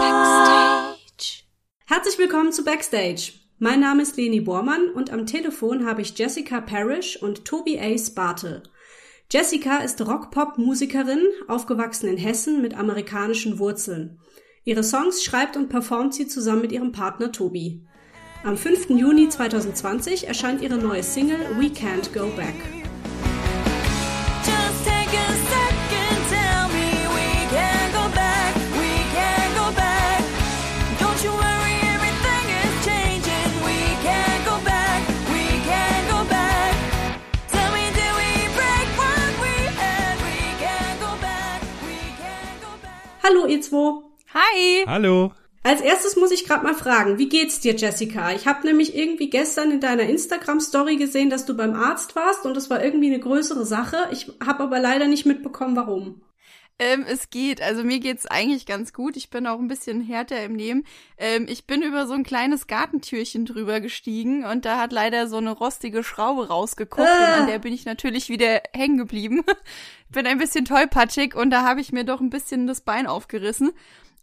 Backstage. Herzlich willkommen zu Backstage. Mein Name ist Leni Bormann und am Telefon habe ich Jessica Parrish und Toby Ace Bartel. Jessica ist Rock-Pop-Musikerin, aufgewachsen in Hessen mit amerikanischen Wurzeln. Ihre Songs schreibt und performt sie zusammen mit ihrem Partner Tobi. Am 5. Juni 2020 erscheint ihre neue Single We Can't Go Back. Hallo ihr zwei! Hi! Hallo. Als erstes muss ich gerade mal fragen, wie geht's dir, Jessica? Ich habe nämlich irgendwie gestern in deiner Instagram-Story gesehen, dass du beim Arzt warst und das war irgendwie eine größere Sache. Ich habe aber leider nicht mitbekommen, warum. Ähm, es geht. Also mir geht's eigentlich ganz gut. Ich bin auch ein bisschen härter im Nehmen. Ähm, ich bin über so ein kleines Gartentürchen drüber gestiegen und da hat leider so eine rostige Schraube rausgeguckt Ah. und an der bin ich natürlich wieder hängen geblieben. bin ein bisschen tollpatschig und da habe ich mir doch ein bisschen das Bein aufgerissen.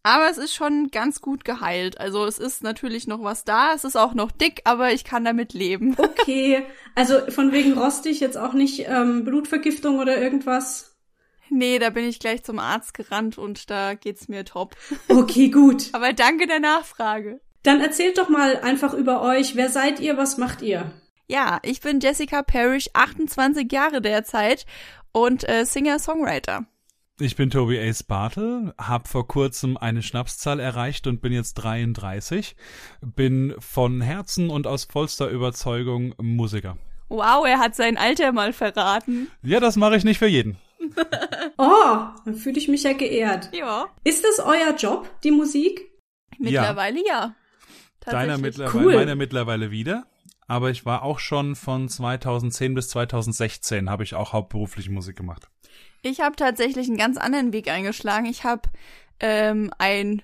Aber es ist schon ganz gut geheilt. Also es ist natürlich noch was da. Es ist auch noch dick, aber ich kann damit leben. Okay, also von wegen rostig jetzt auch nicht ähm, Blutvergiftung oder irgendwas. Nee, da bin ich gleich zum Arzt gerannt und da geht's mir top. Okay, gut. Aber danke der Nachfrage. Dann erzählt doch mal einfach über euch. Wer seid ihr? Was macht ihr? Ja, ich bin Jessica Parrish, 28 Jahre derzeit und äh, Singer-Songwriter. Ich bin Toby Ace Bartel, hab vor kurzem eine Schnapszahl erreicht und bin jetzt 33. Bin von Herzen und aus vollster Überzeugung Musiker. Wow, er hat sein Alter mal verraten. Ja, das mache ich nicht für jeden. Oh, dann fühle ich mich ja geehrt. Ja, Ist das euer Job, die Musik? mittlerweile ja. Deiner Tatsächlich. mittlerweile, Cool. meiner mittlerweile wieder. Aber ich war auch schon von 2010 bis 2016 habe ich auch hauptberuflich Musik gemacht. Ich habe tatsächlich einen ganz anderen Weg eingeschlagen. Ich habe ähm, ein,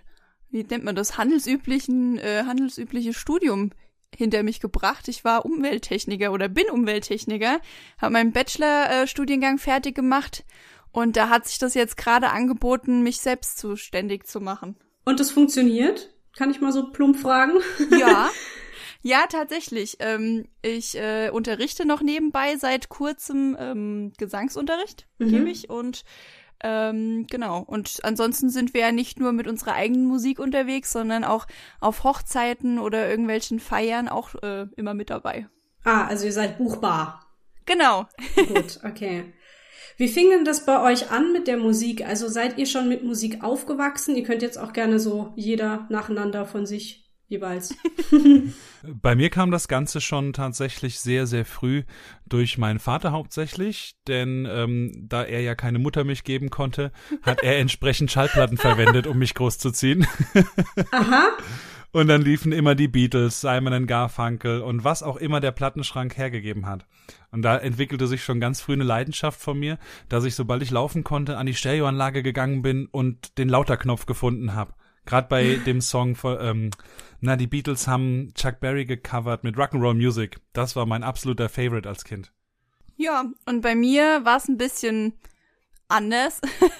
wie nennt man das, handelsüblichen, äh, handelsübliches Studium hinter mich gebracht. Ich war Umwelttechniker oder bin Umwelttechniker, habe meinen Bachelor-Studiengang fertig gemacht und da hat sich das jetzt gerade angeboten, mich selbst zuständig zu machen. Und das funktioniert? Kann ich mal so plump fragen? Ja. Ja, tatsächlich. Ähm, ich äh, unterrichte noch nebenbei seit kurzem ähm, Gesangsunterricht, Mhm. gebe ich. Und ähm, genau. Und ansonsten sind wir ja nicht nur mit unserer eigenen Musik unterwegs, sondern auch auf Hochzeiten oder irgendwelchen Feiern auch äh, immer mit dabei. Ah, also ihr seid buchbar. Genau. Gut, okay. Wie fing denn das bei euch an mit der Musik? Also seid ihr schon mit Musik aufgewachsen? Ihr könnt jetzt auch gerne so jeder nacheinander von sich jeweils. Bei mir kam das Ganze schon tatsächlich sehr, sehr früh durch meinen Vater hauptsächlich, denn ähm, da er ja keine Muttermilch geben konnte, hat er entsprechend Schallplatten verwendet, um mich großzuziehen. Aha. Und dann liefen immer die Beatles, Simon Garfunkel und was auch immer der Plattenschrank hergegeben hat. Und da entwickelte sich schon ganz früh eine Leidenschaft von mir, dass ich, sobald ich laufen konnte, an die Stereoanlage gegangen bin und den Lauterknopf gefunden habe. Gerade bei dem Song von, ähm, na, die Beatles haben Chuck Berry gecovert mit Rock'n'Roll Music. Das war mein absoluter Favorite als Kind. Ja, und bei mir war es ein bisschen anders.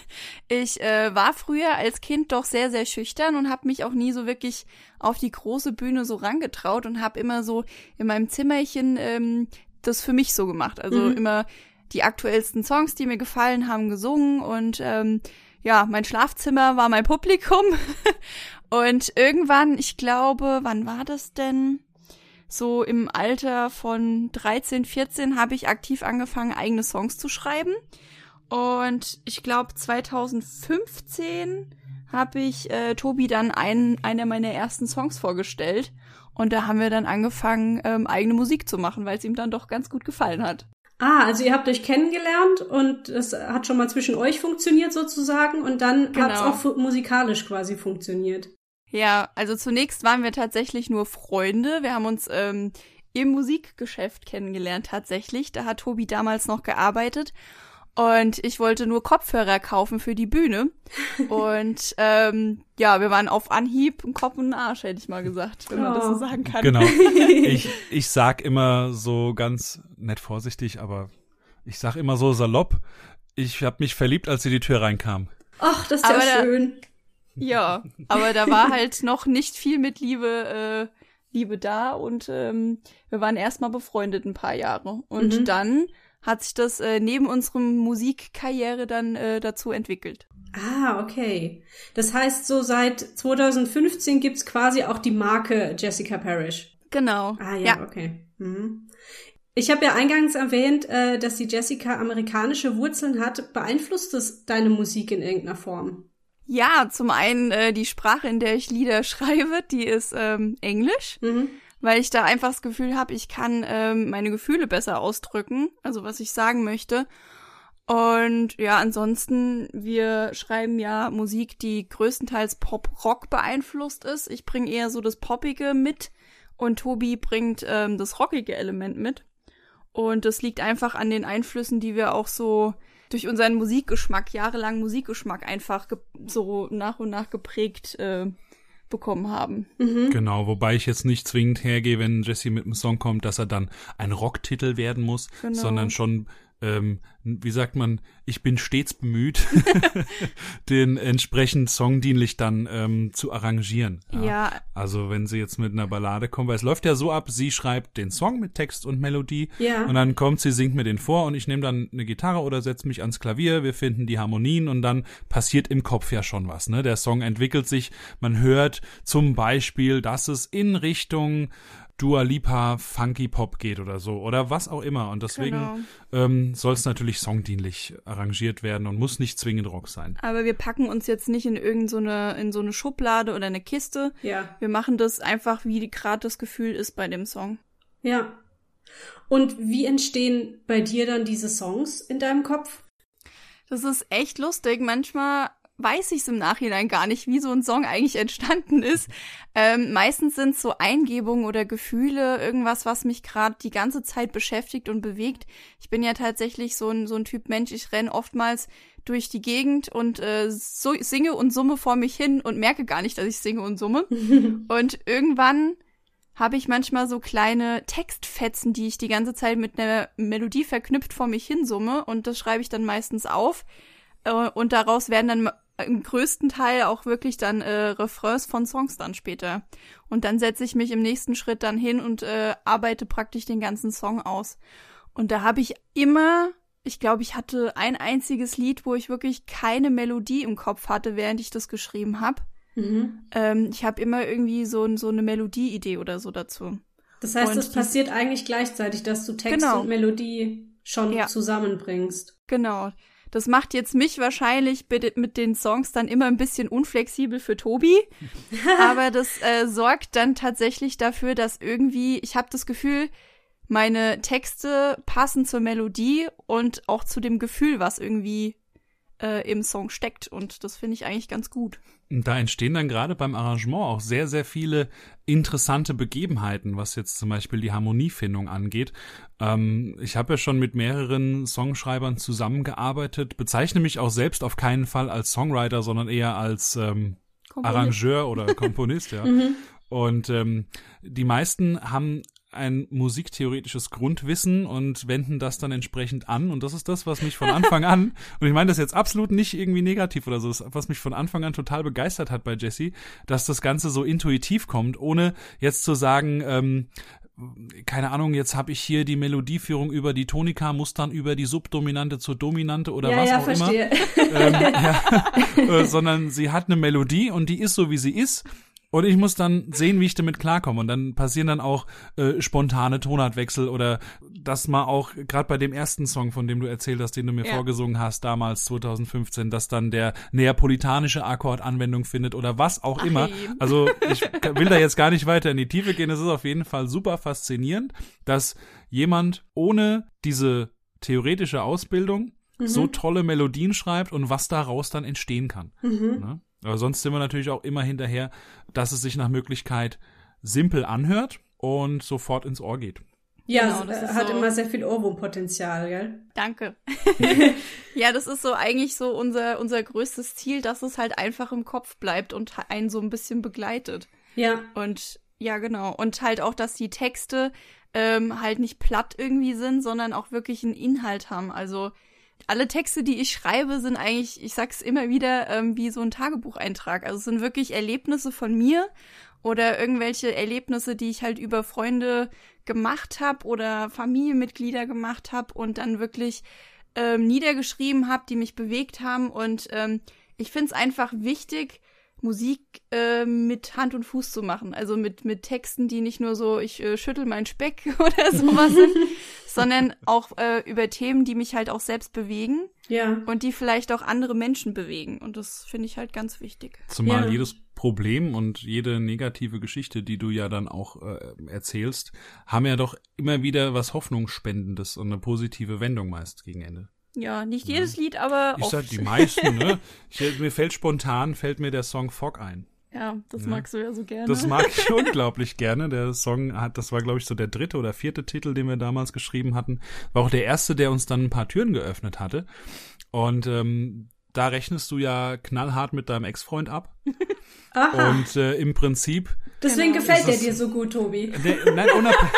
Ich äh, war früher als Kind doch sehr, sehr schüchtern und habe mich auch nie so wirklich auf die große Bühne so rangetraut und habe immer so in meinem Zimmerchen ähm, das für mich so gemacht. Also Mhm. immer die aktuellsten Songs, die mir gefallen haben, gesungen und ähm, ja, mein Schlafzimmer war mein Publikum. und irgendwann, ich glaube, wann war das denn? So im Alter von 13, 14 habe ich aktiv angefangen, eigene Songs zu schreiben. Und ich glaube 2015 habe ich äh, Tobi dann einen, einer meiner ersten Songs vorgestellt. Und da haben wir dann angefangen, ähm, eigene Musik zu machen, weil es ihm dann doch ganz gut gefallen hat. Ah, also ihr habt euch kennengelernt und es hat schon mal zwischen euch funktioniert sozusagen und dann Genau. hat es auch musikalisch quasi funktioniert. Ja, also zunächst waren wir tatsächlich nur Freunde. Wir haben uns ähm, im Musikgeschäft kennengelernt tatsächlich. Da hat Tobi damals noch gearbeitet. Und ich wollte nur Kopfhörer kaufen für die Bühne. Und ähm, ja, wir waren auf Anhieb ein Kopf und ein Arsch, hätte ich mal gesagt, wenn man das Oh. so sagen kann. Genau. Ich, ich sag immer so ganz nett vorsichtig, aber ich sag immer so salopp, Ich habe mich verliebt, als sie die Tür reinkam. Ach, das ist ja Aber da- schön. Ja, aber da war halt noch nicht viel mit Liebe, äh, Liebe da und ähm, wir waren erstmal befreundet ein paar Jahre. Und Mhm. dann hat sich das äh, neben unserem Musikkarriere dann äh, dazu entwickelt. Ah, okay. Das heißt, so seit 2015 gibt's quasi auch die Marke Jessica Parrish. Genau. Ah ja, okay. Mhm. Ich habe ja eingangs erwähnt, äh, dass die Jessica amerikanische Wurzeln hat. Beeinflusst das deine Musik in irgendeiner Form? Ja, zum einen äh, die Sprache, in der ich Lieder schreibe, die ist ähm, Englisch, Mhm. Weil ich da einfach das Gefühl habe, ich kann ähm, meine Gefühle besser ausdrücken, also was ich sagen möchte. Und ja, ansonsten, wir schreiben ja Musik, die größtenteils Pop-Rock beeinflusst ist. Ich bringe eher so das Poppige mit und Tobi bringt ähm, das rockige Element mit. Und das liegt einfach an den Einflüssen, die wir auch so durch unseren Musikgeschmack, jahrelang Musikgeschmack einfach so nach und nach geprägt äh, bekommen haben. Mhm. Genau, wobei ich jetzt nicht zwingend hergehe, wenn Jesse mit einem Song kommt, dass er dann ein Rocktitel werden muss, Genau. sondern schon, ähm, wie sagt man, ich bin stets bemüht, den entsprechend songdienlich dann ähm, zu arrangieren. Ja. Also wenn sie jetzt mit einer Ballade kommt, weil es läuft ja so ab, sie schreibt den Song mit Text und Melodie Ja. und dann kommt sie, singt mir den vor und ich nehme dann eine Gitarre oder setze mich ans Klavier, wir finden die Harmonien und dann passiert im Kopf ja schon was. Ne? Der Song entwickelt sich, man hört zum Beispiel, dass es in Richtung Dua Lipa Funky Pop geht oder so oder was auch immer und deswegen Genau. ähm, soll es natürlich songdienlich arrangiert werden und muss nicht zwingend Rock sein. Aber wir packen uns jetzt nicht in irgendeine so eine, in so eine Schublade oder eine Kiste. Ja. Wir machen das einfach, wie gerade das Gefühl ist bei dem Song. Ja. Und wie entstehen bei dir dann diese Songs in deinem Kopf? Das ist echt lustig. Manchmal weiß ich es im Nachhinein gar nicht, wie so ein Song eigentlich entstanden ist. Ähm, meistens sind es so Eingebungen oder Gefühle, irgendwas, was mich gerade die ganze Zeit beschäftigt und bewegt. Ich bin ja tatsächlich so ein, so ein Typ Mensch, ich renn oftmals durch die Gegend und äh, so, singe und summe vor mich hin und merke gar nicht, dass ich singe und summe. und irgendwann habe ich manchmal so kleine Textfetzen, die ich die ganze Zeit mit einer Melodie verknüpft vor mich hin summe und das schreibe ich dann meistens auf äh, und daraus werden dann im größten Teil auch wirklich dann äh, Refrains von Songs dann später. Und dann setze ich mich im nächsten Schritt dann hin und äh, arbeite praktisch den ganzen Song aus. Und da habe ich immer, ich glaube, ich hatte ein einziges Lied, wo ich wirklich keine Melodie im Kopf hatte, während ich das geschrieben habe. Mhm. Ähm, ich habe immer irgendwie so, so eine Melodieidee oder so dazu. Das heißt, es passiert eigentlich gleichzeitig, dass du Text Genau. und Melodie schon Ja. zusammenbringst. Genau. Das macht jetzt mich wahrscheinlich mit den Songs dann immer ein bisschen unflexibel für Tobi. aber das äh, sorgt dann tatsächlich dafür, dass irgendwie, ich habe das Gefühl, meine Texte passen zur Melodie und auch zu dem Gefühl, was irgendwie äh, im Song steckt. Und das finde ich eigentlich ganz gut. Da entstehen dann gerade beim Arrangement auch sehr, sehr viele interessante Begebenheiten, was jetzt zum Beispiel die Harmoniefindung angeht. Ähm, ich habe ja schon mit mehreren Songschreibern zusammengearbeitet, bezeichne mich auch selbst auf keinen Fall als Songwriter, sondern eher als ähm, Komponist. Arrangeur oder Komponist, ja. Und ähm, die meisten haben ein musiktheoretisches Grundwissen und wenden das dann entsprechend an. Und das ist das, was mich von Anfang an, und ich meine das jetzt absolut nicht irgendwie negativ oder so, das, was mich von Anfang an total begeistert hat bei Jesse, dass das Ganze so intuitiv kommt, ohne jetzt zu sagen, ähm, keine Ahnung, jetzt habe ich hier die Melodieführung über die Tonika, muss dann über die Subdominante zur Dominante oder ja, was ja, auch verstehe. immer ähm, ja, äh, sondern sie hat eine Melodie und die ist so, wie sie ist. Und ich muss dann sehen, wie ich damit klarkomme. Und dann passieren dann auch äh, spontane Tonartwechsel oder dass mal auch, gerade bei dem ersten Song, von dem du erzählt hast, den du mir Ja. vorgesungen hast, damals 2015, dass dann der neapolitanische Akkord Anwendung findet oder was auch Ach, immer. hey. Also ich will da jetzt gar nicht weiter in die Tiefe gehen. Es ist auf jeden Fall super faszinierend, dass jemand ohne diese theoretische Ausbildung so tolle Melodien schreibt und was daraus dann entstehen kann. Ne? Aber sonst sind wir natürlich auch immer hinterher, dass es sich nach Möglichkeit simpel anhört und sofort ins Ohr geht. Ja, Genau, das äh, hat so- immer sehr viel Ohrwurmpotenzial, gell? Danke. ja, das ist so eigentlich so unser, unser größtes Ziel, dass es halt einfach im Kopf bleibt und einen so ein bisschen begleitet. Ja. Und ja, genau. Und halt auch, dass die Texte ähm, halt nicht platt irgendwie sind, sondern auch wirklich einen Inhalt haben. Also alle Texte, die ich schreibe, sind eigentlich, ich sag's immer wieder, ähm, wie so ein Tagebucheintrag. Also es sind wirklich Erlebnisse von mir oder irgendwelche Erlebnisse, die ich halt über Freunde gemacht habe oder Familienmitglieder gemacht habe und dann wirklich ähm, niedergeschrieben habe, die mich bewegt haben. Und ähm, ich find's einfach wichtig, Musik äh, mit Hand und Fuß zu machen. Also mit, mit Texten, die nicht nur so, ich äh, schüttel meinen Speck oder sowas sind, sondern auch äh, über Themen, die mich halt auch selbst bewegen Ja. und die vielleicht auch andere Menschen bewegen. Und das finde ich halt ganz wichtig. Zumal Ja. jedes Problem und jede negative Geschichte, die du ja dann auch äh, erzählst, haben ja doch immer wieder was Hoffnungsspendendes und eine positive Wendung meist gegen Ende. Ja, nicht jedes Lied, aber Ich oft. sag die meisten, ne? Ich, mir fällt spontan, fällt mir der Song Fog ein. ja, das Ja. magst du ja so gerne. Das mag ich unglaublich gerne. Der Song hat, das war glaube ich so der dritte oder vierte Titel, den wir damals geschrieben hatten. War auch der erste, der uns dann ein paar Türen geöffnet hatte. Und ähm, da rechnest du ja knallhart mit deinem Ex-Freund ab. Aha. Und äh, im Prinzip Deswegen Genau. gefällt der dir so gut, Tobi. Der, nein, unabhängig,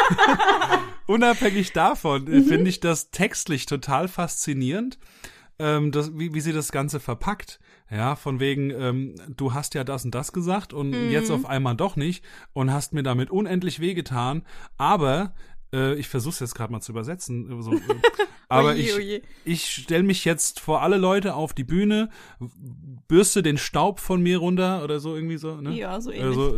unabhängig davon äh, finde ich das textlich total faszinierend, ähm, das, wie, wie sie das Ganze verpackt. Ja, von wegen, ähm, du hast ja das und das gesagt und jetzt auf einmal doch nicht und hast mir damit unendlich wehgetan, aber äh, ich versuche es jetzt gerade mal zu übersetzen. äh, So, aber Oje, ich, oje. ich stelle mich jetzt vor alle Leute auf die Bühne, bürste den Staub von mir runter oder so irgendwie so. Ne? Ja, so ähnlich. Also,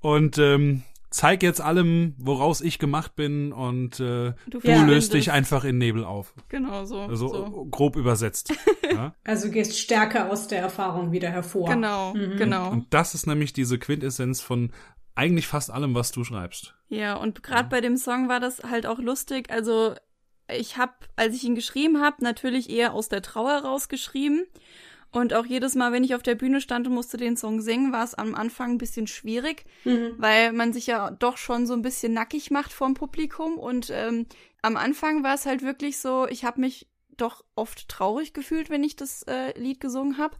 und ähm, zeig jetzt allem, woraus ich gemacht bin und äh, Du du Ja. löst dich einfach in Nebel auf. Genau, so. Also so. grob übersetzt. ja? Also gehst stärker aus der Erfahrung wieder hervor. Genau, genau. Und das ist nämlich diese Quintessenz von eigentlich fast allem, was du schreibst. Ja, und gerade bei dem Song war das halt auch lustig. Also ich habe, als ich ihn geschrieben habe, natürlich eher aus der Trauer rausgeschrieben. Und auch jedes Mal, wenn ich auf der Bühne stand und musste den Song singen, war es am Anfang ein bisschen schwierig, Mhm. weil man sich ja doch schon so ein bisschen nackig macht vorm Publikum. Und ähm, am Anfang war es halt wirklich so, ich habe mich doch oft traurig gefühlt, wenn ich das äh, Lied gesungen habe.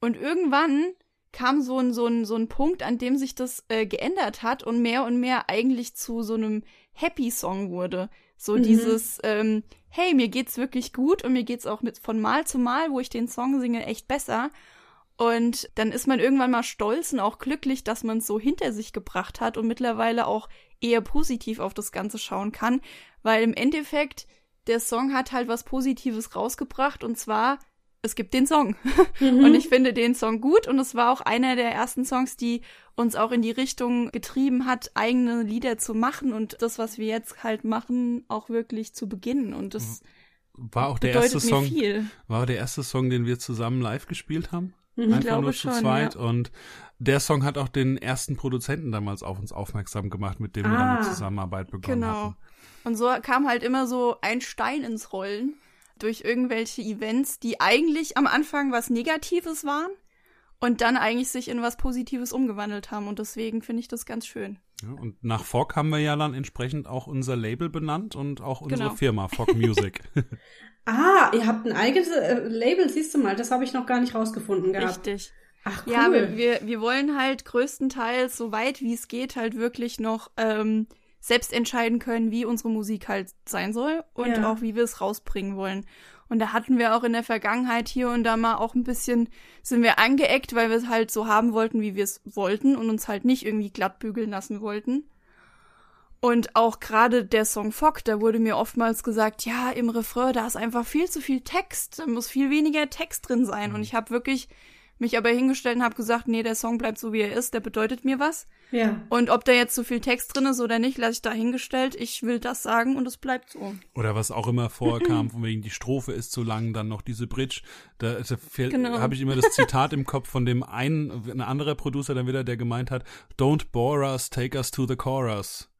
Und irgendwann kam so ein, so ein, so ein Punkt, an dem sich das äh, geändert hat und mehr und mehr eigentlich zu so einem Happy-Song wurde. So Mhm. dieses, ähm, hey, mir geht's wirklich gut und mir geht's auch mit von Mal zu Mal, wo ich den Song singe, echt besser. Und dann ist man irgendwann mal stolz und auch glücklich, dass man es so hinter sich gebracht hat und mittlerweile auch eher positiv auf das Ganze schauen kann, weil im Endeffekt der Song hat halt was Positives rausgebracht und zwar es gibt den Song. Mhm. Und ich finde den Song gut und es war auch einer der ersten Songs, die uns auch in die Richtung getrieben hat, eigene Lieder zu machen und das, was wir jetzt halt machen, auch wirklich zu beginnen. Und das War auch der bedeutet erste mir Song, viel. war der erste Song, den wir zusammen live gespielt haben. Mhm. Einfach glaube nur zu schon, zweit. ja. Und der Song hat auch den ersten Produzenten damals auf uns aufmerksam gemacht, mit dem wir dann Ah. die Zusammenarbeit begonnen Genau. hatten. Und so kam halt immer so ein Stein ins Rollen durch irgendwelche Events, die eigentlich am Anfang was Negatives waren und dann eigentlich sich in was Positives umgewandelt haben. Und deswegen finde ich das ganz schön. Ja, und nach Fog haben wir ja dann entsprechend auch unser Label benannt und auch unsere Genau. Firma, Fog Music. Ah, ihr habt ein eigenes äh, Label, siehst du mal, das habe ich noch gar nicht rausgefunden gehabt. Richtig. Ach cool. Ja, wir, wir, wir wollen halt größtenteils, so weit wie es geht, halt wirklich noch ähm, selbst entscheiden können, wie unsere Musik halt sein soll und Ja. auch wie wir es rausbringen wollen. Und da hatten wir auch in der Vergangenheit hier und da mal auch ein bisschen, sind wir angeeckt, weil wir es halt so haben wollten, wie wir es wollten und uns halt nicht irgendwie glatt bügeln lassen wollten. Und auch gerade der Song Fock, da wurde mir oftmals gesagt, ja, im Refrain, da ist einfach viel zu viel Text, da muss viel weniger Text drin sein. Und ich habe wirklich mich aber hingestellt und habe gesagt, nee, der Song bleibt so, wie er ist, der bedeutet mir was. ja. Und ob da jetzt so viel Text drin ist oder nicht, lasse ich da hingestellt. Ich will das sagen und es bleibt so. Oder was auch immer vorkam, von wegen die Strophe ist zu lang, dann noch diese Bridge. Da, da fehlt- Genau. habe ich immer das Zitat im Kopf von dem einen, ein anderer Producer dann wieder, der gemeint hat, Don't bore us, take us to the chorus.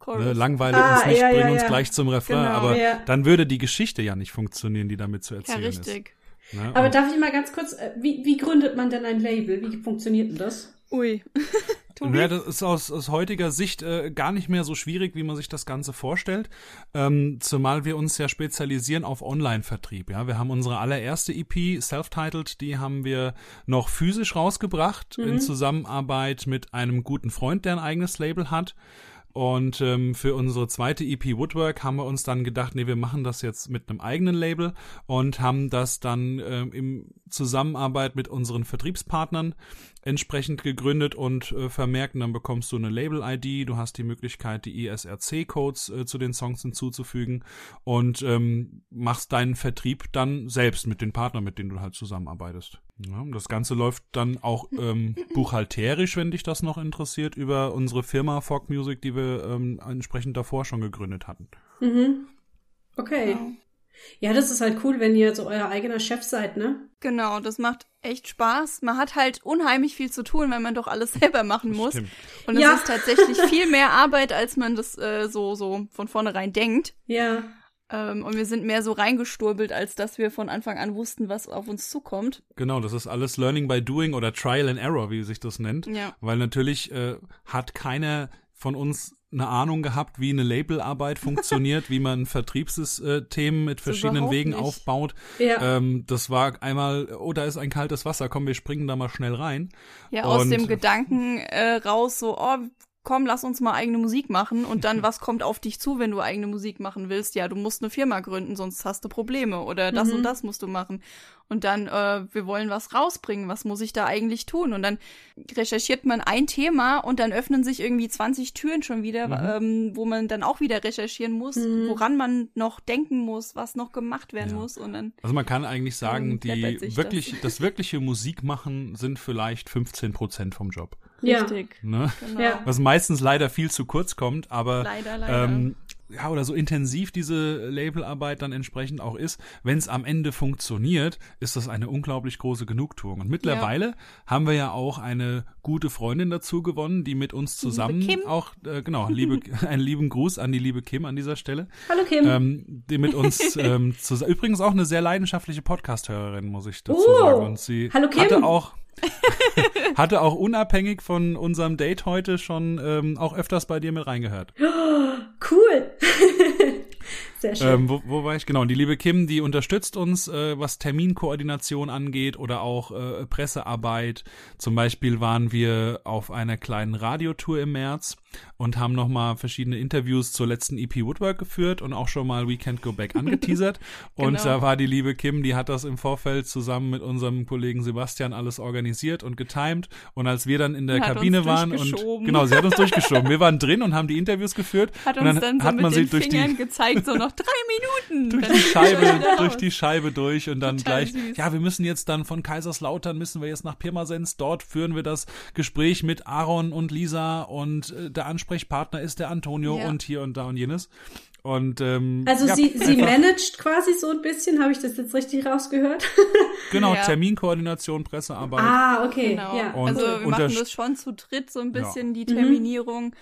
Chorus. Ne, langweile Ah, uns nicht, ja, bring ja, uns ja. gleich zum Refrain. Genau. aber Ja. dann würde die Geschichte ja nicht funktionieren, die damit zu ja, erzählen richtig. ist. Ne? Aber Und- darf ich mal ganz kurz, äh, wie, wie gründet man denn ein Label? Wie funktioniert denn das? Ui. Tobi? Ja, das ist aus, aus heutiger Sicht äh, gar nicht mehr so schwierig, wie man sich das Ganze vorstellt. Ähm, zumal wir uns ja spezialisieren auf Online-Vertrieb. Ja, wir haben unsere allererste EP, self-titled, die haben wir noch physisch rausgebracht in Zusammenarbeit mit einem guten Freund, der ein eigenes Label hat. Und ähm, für unsere zweite EP Woodwork haben wir uns dann gedacht, nee, wir machen das jetzt mit einem eigenen Label und haben das dann ähm, im Zusammenarbeit mit unseren Vertriebspartnern entsprechend gegründet und äh, vermerkt. Und dann bekommst du eine Label-ID, du hast die Möglichkeit, die ISRC-Codes äh, zu den Songs hinzuzufügen und ähm, machst deinen Vertrieb dann selbst mit den Partnern, mit denen du halt zusammenarbeitest. Ja, das Ganze läuft dann auch ähm, buchhalterisch, wenn dich das noch interessiert, über unsere Firma Folk Music, die wir ähm, entsprechend davor schon gegründet hatten. Mhm. Okay. Genau. Ja, das ist halt cool, wenn ihr so euer eigener Chef seid, ne? Genau, das macht echt Spaß. Man hat halt unheimlich viel zu tun, weil man doch alles selber machen muss. Stimmt. Und es Ja. ist tatsächlich viel mehr Arbeit, als man das äh, so, so von vornherein denkt. Ja. Ähm, und wir sind mehr so reingesturbelt, als dass wir von Anfang an wussten, was auf uns zukommt. Genau, das ist alles Learning by Doing oder Trial and Error, wie sich das nennt. Ja. Weil natürlich äh, hat keiner von uns eine Ahnung gehabt, wie eine Labelarbeit funktioniert, wie man Vertriebssystem mit verschiedenen Wegen nicht. aufbaut. Ja. Ähm, das war einmal, oh, da ist ein kaltes Wasser, komm, wir springen da mal schnell rein. Ja, aus Und- dem Gedanken äh, raus, so, oh, komm, lass uns mal eigene Musik machen. Und dann, was kommt auf dich zu, wenn du eigene Musik machen willst? Ja, du musst eine Firma gründen, sonst hast du Probleme. Oder das Mhm. und das musst du machen. Und dann, äh, wir wollen was rausbringen. Was muss ich da eigentlich tun? Und dann recherchiert man ein Thema und dann öffnen sich irgendwie 20 Türen schon wieder, ähm, wo man dann auch wieder recherchieren muss, Mhm. woran man noch denken muss, was noch gemacht werden Ja. muss. Und dann, Also man kann eigentlich sagen, die wirklich, das. wirkliche Musikmachen sind vielleicht 15 Prozent vom Job. Ja. richtig. Ne? Genau. Ja. Was meistens leider viel zu kurz kommt, aber Leider, leider. Ähm, ja, oder so intensiv diese Labelarbeit dann entsprechend auch ist, wenn es am Ende funktioniert, ist das eine unglaublich große Genugtuung. Und mittlerweile haben wir ja auch eine gute Freundin dazu gewonnen, die mit uns zusammen Kim. auch, äh, genau, liebe, einen lieben Gruß an die liebe Kim an dieser Stelle, Hallo Kim. ähm, die mit uns ähm, zusammen, übrigens auch eine sehr leidenschaftliche Podcast-Hörerin, muss ich dazu Oh. sagen. Und sie Hallo, Kim. hatte auch hatte auch unabhängig von unserem Date heute schon ähm, auch öfters bei dir mit reingehört. cool. Sehr schön. Ähm, wo, wo war ich? Genau, die liebe Kim, die unterstützt uns, äh, was Terminkoordination angeht oder auch äh, Pressearbeit. Zum Beispiel waren wir auf einer kleinen Radiotour im März und haben nochmal verschiedene Interviews zur letzten EP Woodwork geführt und auch schon mal Weekend Go Back angeteasert. Und Genau. da war die liebe Kim, die hat das im Vorfeld zusammen mit unserem Kollegen Sebastian alles organisiert und getimed. Und als wir dann in der Hat Kabine waren und genau, sie hat uns durchgeschoben. Wir waren drin und haben die Interviews geführt. Hat und uns dann, so hat mit man den sie durch die Fingern gezeigt, so noch drei Minuten. durch Dann die Scheibe, durch die Scheibe durch und dann Total gleich, süß. ja, wir müssen jetzt dann von Kaiserslautern müssen wir jetzt nach Pirmasens, dort führen wir das Gespräch mit Aaron und Lisa und äh, der Ansprechpartner ist der Antonio Ja. und hier und da und jenes. Und ähm, Also ja, sie, sie managt quasi so ein bisschen, habe ich das jetzt richtig rausgehört? genau Ja. Terminkoordination, Pressearbeit. ah, okay. Genau. Ja. Und- also wir machen das- schon zu dritt, so ein bisschen Mhm. die Terminierung.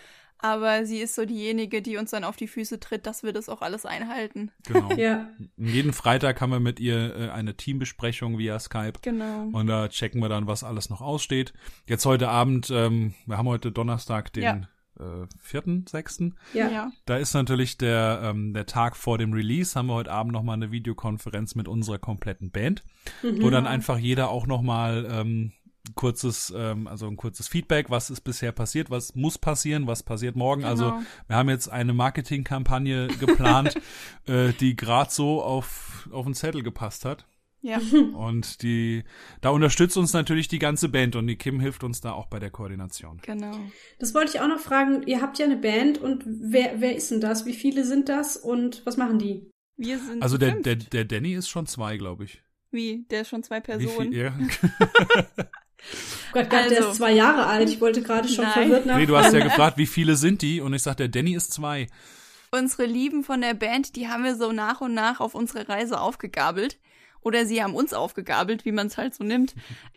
Aber sie ist so diejenige, die uns dann auf die Füße tritt, dass wir das auch alles einhalten. Genau. ja. Jeden Freitag haben wir mit ihr äh, eine Teambesprechung via Skype. Genau. Und da checken wir dann, was alles noch aussteht. Jetzt heute Abend, ähm, wir haben heute Donnerstag, den Äh, vierten, sechsten. Ja. ja. Da ist natürlich der, ähm, der Tag vor dem Release, haben wir heute Abend nochmal eine Videokonferenz mit unserer kompletten Band, wo dann einfach jeder auch nochmal ähm, kurzes, ähm, also ein kurzes Feedback, was ist bisher passiert, was muss passieren, was passiert morgen. Also Genau. wir haben jetzt eine Marketingkampagne geplant, äh, die gerade so auf, auf den Zettel gepasst hat. Ja. Und die, da unterstützt uns natürlich die ganze Band und die Kim hilft uns da auch bei der Koordination. Genau. Das wollte ich auch noch fragen. Ihr habt ja eine Band und wer, wer ist denn das? Wie viele sind das und was machen die? Wir sind Also der, der, der Danny ist schon zwei, glaube ich. Wie? Der ist schon zwei Wie Personen. viel? Ja. Oh Gott, Gott, der Also- ist zwei Jahre alt. Ich wollte gerade schon Nein. verwirrt nach. Nee, du hast ja gefragt, wie viele sind die? Und ich sag, der Danny ist zwei. Unsere Lieben von der Band, die haben wir so nach und nach auf unsere Reise aufgegabelt. Oder sie haben uns aufgegabelt, wie man es halt so nimmt.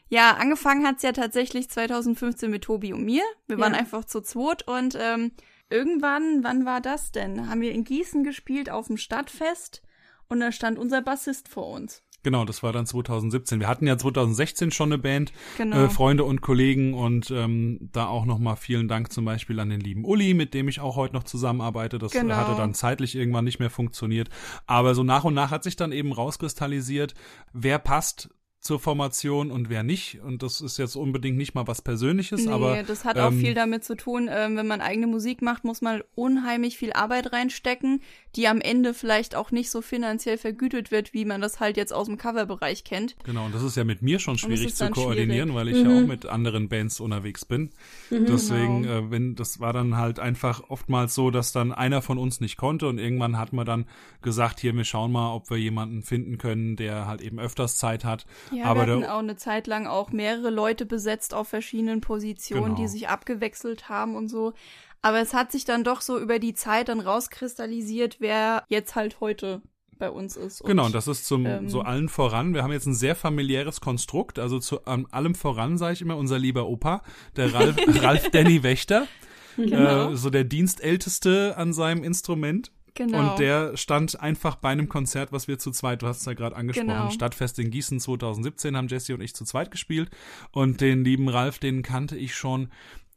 Ja, angefangen hat's ja tatsächlich 2015 mit Tobi und mir. Wir waren Ja. einfach zu zweit und ähm, irgendwann, wann war das denn? Haben wir in Gießen gespielt auf dem Stadtfest und da stand unser Bassist vor uns. Genau, das war dann 2017. Wir hatten ja 2016 schon eine Band, Genau. äh, Freunde und Kollegen und ähm, da auch nochmal vielen Dank zum Beispiel an den lieben Uli, mit dem ich auch heute noch zusammenarbeite. Das äh, Genau. hatte dann zeitlich irgendwann nicht mehr funktioniert. Aber so nach und nach hat sich dann eben rauskristallisiert, wer passt zur Formation und wer nicht. Und das ist jetzt unbedingt nicht mal was Persönliches, Nee, aber das hat auch ähm, viel damit zu tun, ähm, wenn man eigene Musik macht, muss man unheimlich viel Arbeit reinstecken, die am Ende vielleicht auch nicht so finanziell vergütet wird, wie man das halt jetzt aus dem Coverbereich kennt. Genau, und das ist ja mit mir schon schwierig zu koordinieren, weil ich ja auch mit anderen Bands unterwegs bin. Deswegen, Genau. äh, wenn das war dann halt einfach oftmals so, dass dann einer von uns nicht konnte und irgendwann hat man dann gesagt, hier, wir schauen mal, ob wir jemanden finden können, der halt eben öfters Zeit hat. Ja, Aber wir hatten auch eine Zeit lang auch mehrere Leute besetzt auf verschiedenen Positionen, Genau. die sich abgewechselt haben und so. Aber es hat sich dann doch so über die Zeit dann rauskristallisiert, wer jetzt halt heute bei uns ist. Und, Genau, und das ist zum ähm, so allen voran. Wir haben jetzt ein sehr familiäres Konstrukt, also zu ähm, allem voran sage ich immer unser lieber Opa, der Ralf, Ralf Danny Wächter, Genau. äh, so der Dienstälteste an seinem Instrument. Genau. Und der stand einfach bei einem Konzert, was wir zu zweit, du hast es ja gerade angesprochen, Genau. Stadtfest in Gießen 2017 haben Jesse und ich zu zweit gespielt. Und den lieben Ralf, den kannte ich schon,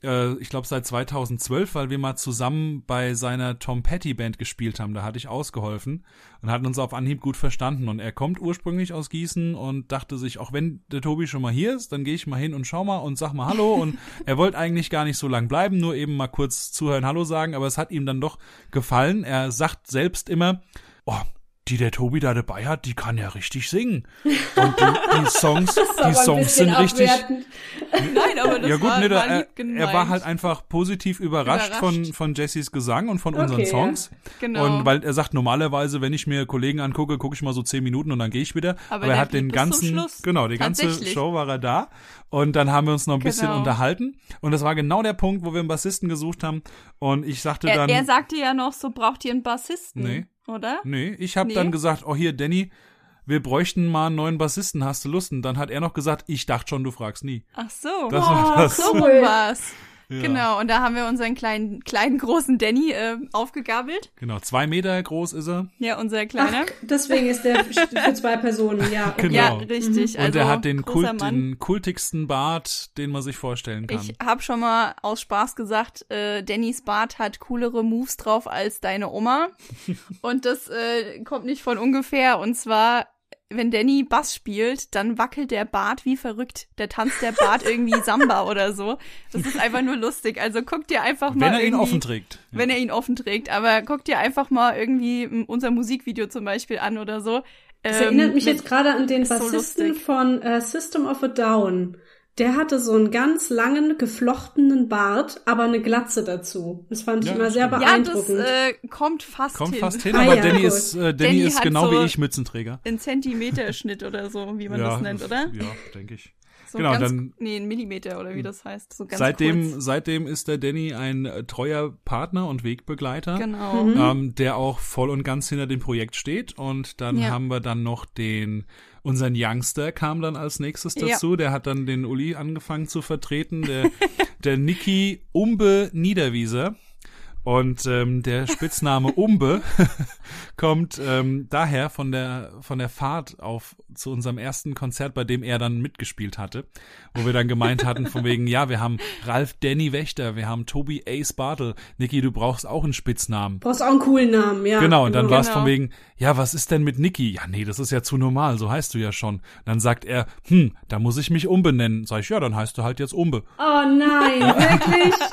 äh, ich glaube seit 2012, weil wir mal zusammen bei seiner Tom Petty Band gespielt haben. Da hatte ich ausgeholfen und hatten uns auf Anhieb gut verstanden. Und er kommt ursprünglich aus Gießen und dachte sich, auch wenn der Tobi schon mal hier ist, dann gehe ich mal hin und schau mal und sag mal Hallo. Und er wollte eigentlich gar nicht so lang bleiben, nur eben mal kurz zuhören, Hallo sagen. Aber es hat ihm dann doch gefallen. Er sagt selbst immer, oh, die der Tobi da dabei hat, die kann ja richtig singen. Und die, die Songs, die Songs sind richtig. abwertend. Nein, aber das Ja gut, war, ne, da, war er, war halt einfach positiv überrascht, von, Überrascht. von Jessys Gesang und von unseren Okay, Songs. Genau. Und weil er sagt, normalerweise, wenn ich mir Kollegen angucke, gucke ich mal so zehn Minuten und dann gehe ich wieder. Aber Aber, er hat den ganzen, genau, die ganze. Show war er da. Und dann haben wir uns noch ein bisschen Genau. unterhalten. Und das war genau der Punkt, wo wir einen Bassisten gesucht haben. Und ich sagte er, dann, er sagte ja noch, so braucht ihr einen Bassisten. Nee. Oder? nee, ich habe Nee? dann gesagt, oh hier, Danny, wir bräuchten mal einen neuen Bassisten, hast du Lust? Und dann hat er noch gesagt, ich dachte schon, du fragst nie. Ach so. Das war das. so war's. Ja. Genau, und da haben wir unseren kleinen, kleinen großen Danny äh, aufgegabelt. Genau, zwei Meter groß ist er. Ja, unser Ach, kleiner. deswegen ist der für zwei Personen, ja. okay. Genau. Ja, richtig. Und also, er hat den, Kult, den kultigsten Bart, den man sich vorstellen kann. Ich habe schon mal aus Spaß gesagt, äh, Dannys Bart hat coolere Moves drauf als deine Oma. und das äh, kommt nicht von ungefähr. Und zwar, wenn Danny Bass spielt, dann wackelt der Bart wie verrückt. Der tanzt der Bart irgendwie Samba oder so. Das ist einfach nur lustig. Also guck dir einfach mal Wenn er ihn offen trägt. Ja. Wenn er ihn offen trägt. Aber guck dir einfach mal irgendwie unser Musikvideo zum Beispiel an oder so. Das Ähm, erinnert mich jetzt gerade an den ist so Bassisten lustig. von äh, System of a Down. Der hatte so einen ganz langen, geflochtenen Bart, aber eine Glatze dazu. Das fand ich Ja, immer sehr stimmt. Ja, das beeindruckend. äh, kommt fast Kommt hin. fast hin, Ah, aber ja, Danny gut. ist, äh, Danny Danny ist genau so- wie ich Mützenträger. Ein Zentimeterschnitt oder so, wie man das nennt, oder? Ja, denke ich. So Genau, ganz, dann- nee, ein Millimeter oder wie das heißt. So ganz Seitdem, kurz. seitdem ist der Danny ein äh, treuer Partner und Wegbegleiter. Genau. Mhm. ähm, der auch voll und ganz hinter dem Projekt steht. Und dann Ja. haben wir dann noch den, unseren Youngster kam dann als nächstes Ja. dazu. Der hat dann den Uli angefangen zu vertreten. Der, der Niki Umbe Niederwieser. Und ähm, der Spitzname Umbe kommt ähm, daher von der von der Fahrt auf zu unserem ersten Konzert, bei dem er dann mitgespielt hatte, wo wir dann gemeint hatten von wegen, ja, wir haben Ralf Danny Wächter, wir haben Tobi Ace Bartel, Niki, du brauchst auch einen Spitznamen. Brauchst auch einen coolen Namen, ja. Genau, und dann war es Genau. von wegen, ja, was ist denn mit Niki? Ja, nee, das ist ja zu normal, so heißt du ja schon. Dann sagt er, hm, da muss ich mich umbenennen. Sag ich, ja, dann heißt du halt jetzt Umbe. Oh nein, wirklich?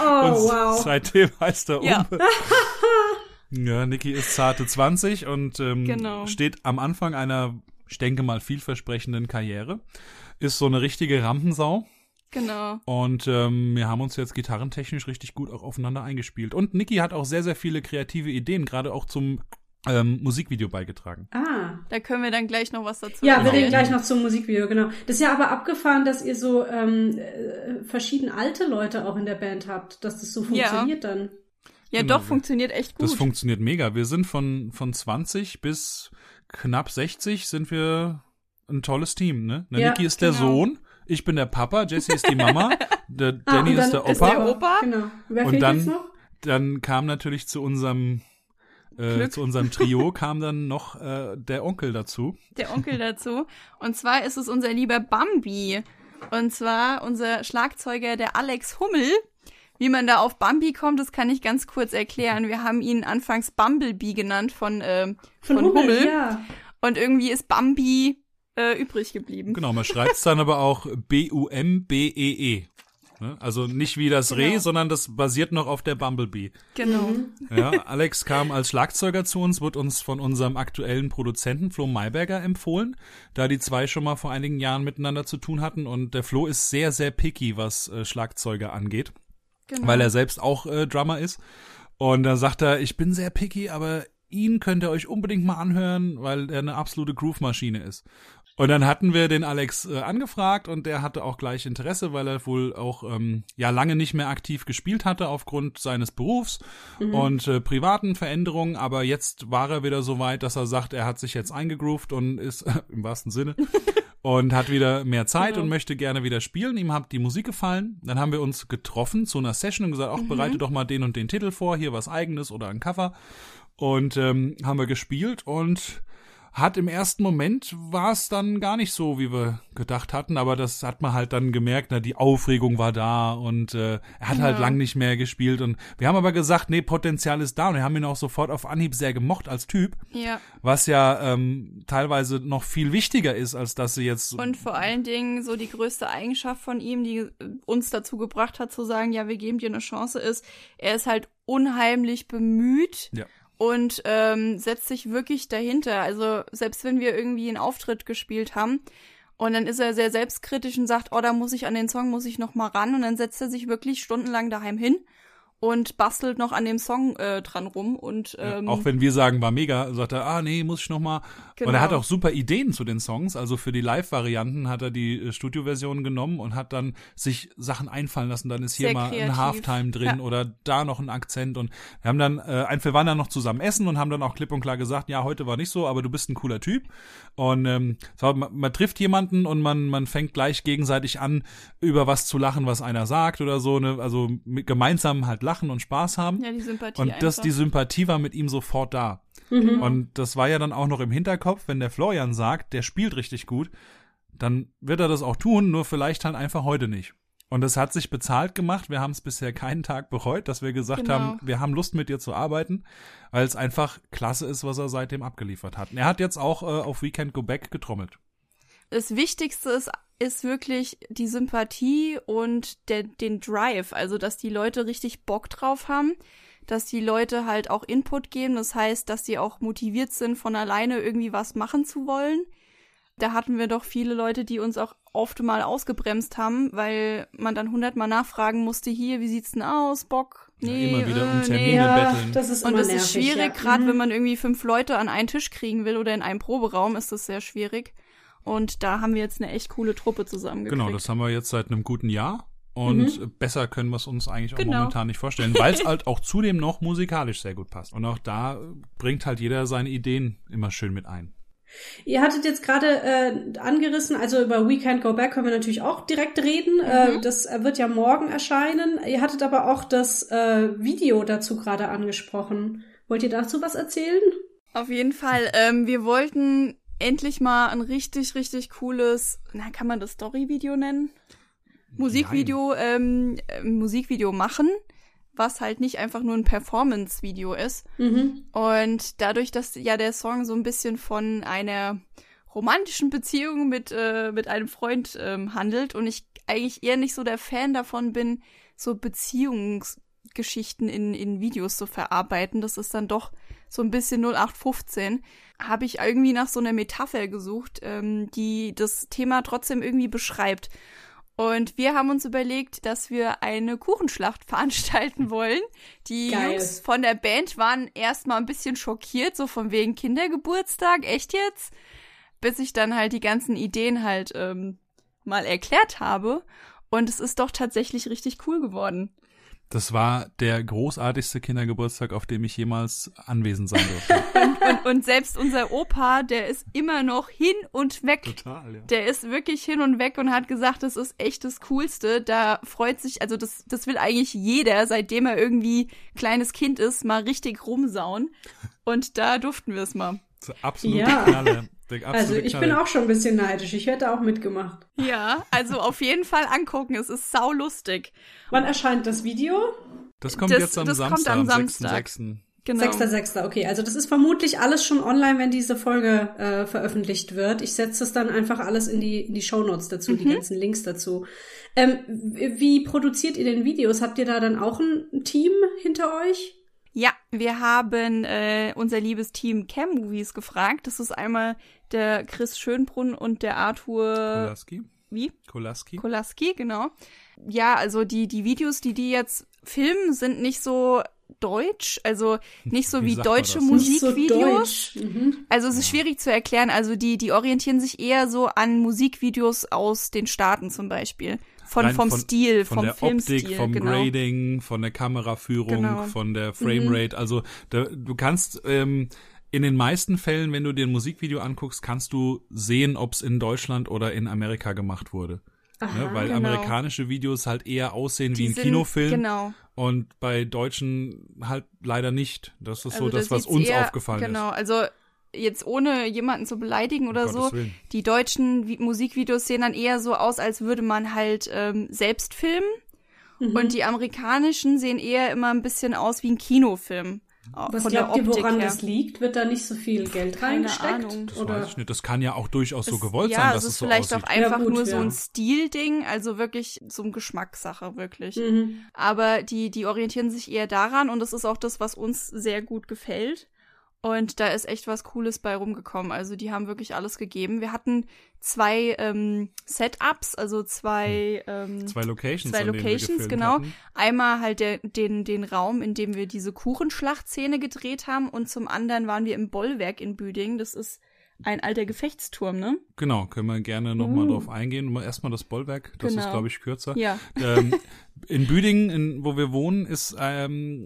Oh, und wow. seitdem heißt er Ja. Umbe. Ja, Niki ist zarte 20 und ähm, Genau. steht am Anfang einer, ich denke mal, vielversprechenden Karriere. Ist so eine richtige Rampensau. Genau. Und ähm, wir haben uns jetzt gitarrentechnisch richtig gut auch aufeinander eingespielt. Und Niki hat auch sehr, sehr viele kreative Ideen, gerade auch zum ähm, Musikvideo beigetragen. Ah. Da können wir dann gleich noch was dazu Ja, wir reden gleich noch zum Musikvideo, genau. Das ist ja aber abgefahren, dass ihr so ähm, äh, verschieden alte Leute auch in der Band habt, dass das so Ja. funktioniert dann. Ja, Genau. doch, funktioniert echt gut. Das funktioniert mega. Wir sind von, von 20 bis knapp 60 sind wir ein tolles Team, ne? Na, Ja, Niki ist der genau. Sohn, ich bin der Papa, Jessie ist die Mama, der Ah, Danny ist der ist Opa. der Opa. Genau. Wer Und dann- jetzt noch? Dann kam natürlich zu unserem äh, zu unserem Trio kam dann noch äh, der Onkel dazu. der Onkel dazu. Und zwar ist es unser lieber Bambi. Und zwar unser Schlagzeuger, der Alex Hummel. Wie man da auf Bambi kommt, das kann ich ganz kurz erklären. Wir haben ihn anfangs Bumblebee genannt von, ähm, von, Hummel. ja. Und irgendwie ist Bambi äh, übrig geblieben. Genau, man schreibt es dann aber auch B-U-M-B-E-E. Ne? Also nicht wie das Reh, Genau. sondern das basiert noch auf der Bumblebee. Genau. Ja, Alex kam als Schlagzeuger zu uns, wird uns von unserem aktuellen Produzenten Flo Mayberger empfohlen, da die zwei schon mal vor einigen Jahren miteinander zu tun hatten und der Flo ist sehr, sehr picky, was äh, Schlagzeuger angeht, genau. weil er selbst auch äh, Drummer ist. Und da sagt er, ich bin sehr picky, aber ihn könnt ihr euch unbedingt mal anhören, weil er eine absolute Groove-Maschine ist. Und dann hatten wir den Alex äh, angefragt und der hatte auch gleich Interesse, weil er wohl auch ähm, ja lange nicht mehr aktiv gespielt hatte aufgrund seines Berufs und äh, privaten Veränderungen. Aber jetzt war er wieder so weit, dass er sagt, er hat sich jetzt eingegroovt und ist im wahrsten Sinne und hat wieder mehr Zeit Genau. und möchte gerne wieder spielen. Ihm hat die Musik gefallen. Dann haben wir uns getroffen zu einer Session und gesagt, ach, bereite doch mal den und den Titel vor, hier was eigenes oder ein Cover. Und ähm, haben wir gespielt und hat im ersten Moment war es dann gar nicht so, wie wir gedacht hatten, aber das hat man halt dann gemerkt, na, die Aufregung war da und äh, er hat halt Ja. lang nicht mehr gespielt und wir haben aber gesagt, nee, Potenzial ist da und wir haben ihn auch sofort auf Anhieb sehr gemocht als Typ, ja. was ja ähm, teilweise noch viel wichtiger ist, als dass sie jetzt Und vor allen Dingen so die größte Eigenschaft von ihm, die uns dazu gebracht hat zu sagen, ja, wir geben dir eine Chance, ist, er ist halt unheimlich bemüht Ja. Und ähm, setzt sich wirklich dahinter. Also selbst wenn wir irgendwie einen Auftritt gespielt haben und dann ist er sehr selbstkritisch und sagt, oh, da muss ich an den Song, muss ich noch mal ran und dann setzt er sich wirklich stundenlang daheim hin und bastelt noch an dem Song äh, dran rum und Ja, ähm, auch wenn wir sagen, war mega, sagt er, ah nee, muss ich noch mal. Und Genau. er hat auch super Ideen zu den Songs. Also für die Live-Varianten hat er die äh, Studioversion genommen und hat dann sich Sachen einfallen lassen. Dann ist hier Sehr mal kreativ. ein Halftime drin Ja. oder da noch ein Akzent. Und wir haben dann, äh, ein, wir waren dann noch zusammen essen und haben dann auch klipp und klar gesagt, ja, heute war nicht so, aber du bist ein cooler Typ. Und ähm, so, man, man trifft jemanden und man, man fängt gleich gegenseitig an, über was zu lachen, was einer sagt oder so. Ne? Also mit, gemeinsam halt lachen und Spaß haben. ja, die Sympathie Und das, einfach. die Sympathie war mit ihm sofort da. Und das war ja dann auch noch im Hinterkopf, wenn der Florian sagt, der spielt richtig gut, dann wird er das auch tun, nur vielleicht halt einfach heute nicht. Und es hat sich bezahlt gemacht. Wir haben es bisher keinen Tag bereut, dass wir gesagt Genau. haben, wir haben Lust mit dir zu arbeiten, weil es einfach klasse ist, was er seitdem abgeliefert hat. Und er hat jetzt auch äh, auf Weekend Go Back getrommelt. das Wichtigste ist, ist wirklich die Sympathie und der, den Drive. Also, dass die Leute richtig Bock drauf haben, dass die Leute halt auch Input geben. Das heißt, dass sie auch motiviert sind, von alleine irgendwie was machen zu wollen. Da hatten wir doch viele Leute, die uns auch oft mal ausgebremst haben, weil man dann hundertmal nachfragen musste, hier, wie sieht's denn aus, Bock? Ja, Nee, immer wieder um äh, Termine nee. Ja, betteln. das ist Und das nervig, ist schwierig, ja. gerade Mhm. wenn man irgendwie fünf Leute an einen Tisch kriegen will oder in einem Proberaum, ist das sehr schwierig. Und da haben wir jetzt eine echt coole Truppe zusammengekriegt. Genau, das haben wir jetzt seit einem guten Jahr. Und Mhm. besser können wir es uns eigentlich auch Genau. momentan nicht vorstellen, weil es halt auch zudem noch musikalisch sehr gut passt. Und auch da bringt halt jeder seine Ideen immer schön mit ein. Ihr hattet jetzt gerade äh, angerissen, also über We Can't Go Back können wir natürlich auch direkt reden. Äh, das äh, wird ja morgen erscheinen. Ihr hattet aber auch das äh, Video dazu gerade angesprochen. Wollt ihr dazu was erzählen? Auf jeden Fall. Ähm, wir wollten endlich mal ein richtig, richtig cooles, na, kann man das Story-Video nennen? Musikvideo, ähm, äh, Musikvideo machen, was halt nicht einfach nur ein Performance-Video ist. Mhm. Und dadurch, dass ja der Song so ein bisschen von einer romantischen Beziehung mit, äh, mit einem Freund ähm, handelt und ich eigentlich eher nicht so der Fan davon bin, so Beziehungsgeschichten in, in Videos zu verarbeiten, das ist dann doch so ein bisschen 0815, habe ich irgendwie nach so einer Metapher gesucht, ähm, die das Thema trotzdem irgendwie beschreibt. Und wir haben uns überlegt, dass wir eine Kuchenschlacht veranstalten wollen. Die Geil. Jungs von der Band waren erstmal ein bisschen schockiert, so von wegen Kindergeburtstag, echt jetzt? Bis ich dann halt die ganzen Ideen halt ähm, mal erklärt habe. Und es ist doch tatsächlich richtig cool geworden. Das war der großartigste Kindergeburtstag, auf dem ich jemals anwesend sein durfte. Und, und selbst unser Opa, der ist immer noch hin und weg. Total, ja. Der ist wirklich hin und weg und hat gesagt, das ist echt das Coolste. Da freut sich, also das, das will eigentlich jeder, seitdem er irgendwie kleines Kind ist, mal richtig rumsauen. Und da durften wir es mal. So absolute Ja. Knalle. Also ich bin Knalle. auch schon ein bisschen neidisch. Ich hätte auch mitgemacht. Ja, also auf jeden Fall angucken. Es ist sau lustig. Wann erscheint das Video? Das kommt das- jetzt am das kommt Samstag, am am Samstag. 6.6. Genau. 6.6. Okay, also das ist vermutlich alles schon online, wenn diese Folge äh, veröffentlicht wird. Ich setze das dann einfach alles in die, in die Shownotes dazu, Mhm. die ganzen Links dazu. Ähm, wie produziert ihr denn Videos? Habt ihr da dann auch ein Team hinter euch? Ja, wir haben äh, unser liebes Team Cam Movies gefragt. Das ist einmal der Chris Schönbrunn und der Arthur Kolaski? wie? Kolaski? Kolaski, genau. Ja, also die die Videos, die die jetzt filmen, sind nicht so deutsch, also nicht so Wie wie deutsche? Nicht so Musikvideos. deutsch. Mhm. Also es ist schwierig zu erklären. Also die, die orientieren sich eher so an Musikvideos aus den Staaten zum Beispiel. Von, vom von- Stil, von vom der Filmstil. Optik, vom genau. Grading, von der Kameraführung, Genau. von der Framerate. Also da, du kannst ähm, in den meisten Fällen, wenn du dir ein Musikvideo anguckst, kannst du sehen, ob es in Deutschland oder in Amerika gemacht wurde. Ne? Weil genau. amerikanische Videos halt eher aussehen Die wie ein sind- Kinofilm Genau. und bei deutschen halt leider nicht. Das ist so Also das, da was uns eher, aufgefallen Genau, also jetzt ohne jemanden zu beleidigen oder Um so, Willen. die deutschen Vi Musikvideos sehen dann eher so aus, als würde man halt ähm, selbst filmen. Mhm. Und die amerikanischen sehen eher immer ein bisschen aus wie ein Kinofilm. Au- Was von der glaubt ihr, woran her. das liegt? Wird da nicht so viel Geld Keine reingesteckt? Ahnung. Das Oder? weiß ich nicht. Das kann ja auch durchaus so Es- gewollt ja, sein, dass es es ist so vielleicht aussieht. auch einfach Ja, gut, nur so ja. ein Stilding, also wirklich so eine Geschmackssache, wirklich. Mhm. Aber die, die orientieren sich eher daran und das ist auch das, was uns sehr gut gefällt. Und da ist echt was Cooles bei rumgekommen. Also die haben wirklich alles gegeben. Wir hatten zwei ähm, Setups, also zwei, ähm, Zwei Locations, zwei Locations, genau. hatten. Einmal halt der, den, den Raum, in dem wir diese Kuchenschlachtszene gedreht haben und zum anderen waren wir im Bollwerk in Büdingen. Das ist ein alter Gefechtsturm, ne? Genau, können wir gerne nochmal drauf eingehen. Mal Erstmal das Bollwerk, das ist, Genau. glaube ich, kürzer. Ja. ähm, in Büdingen, in, wo wir wohnen, ist ähm,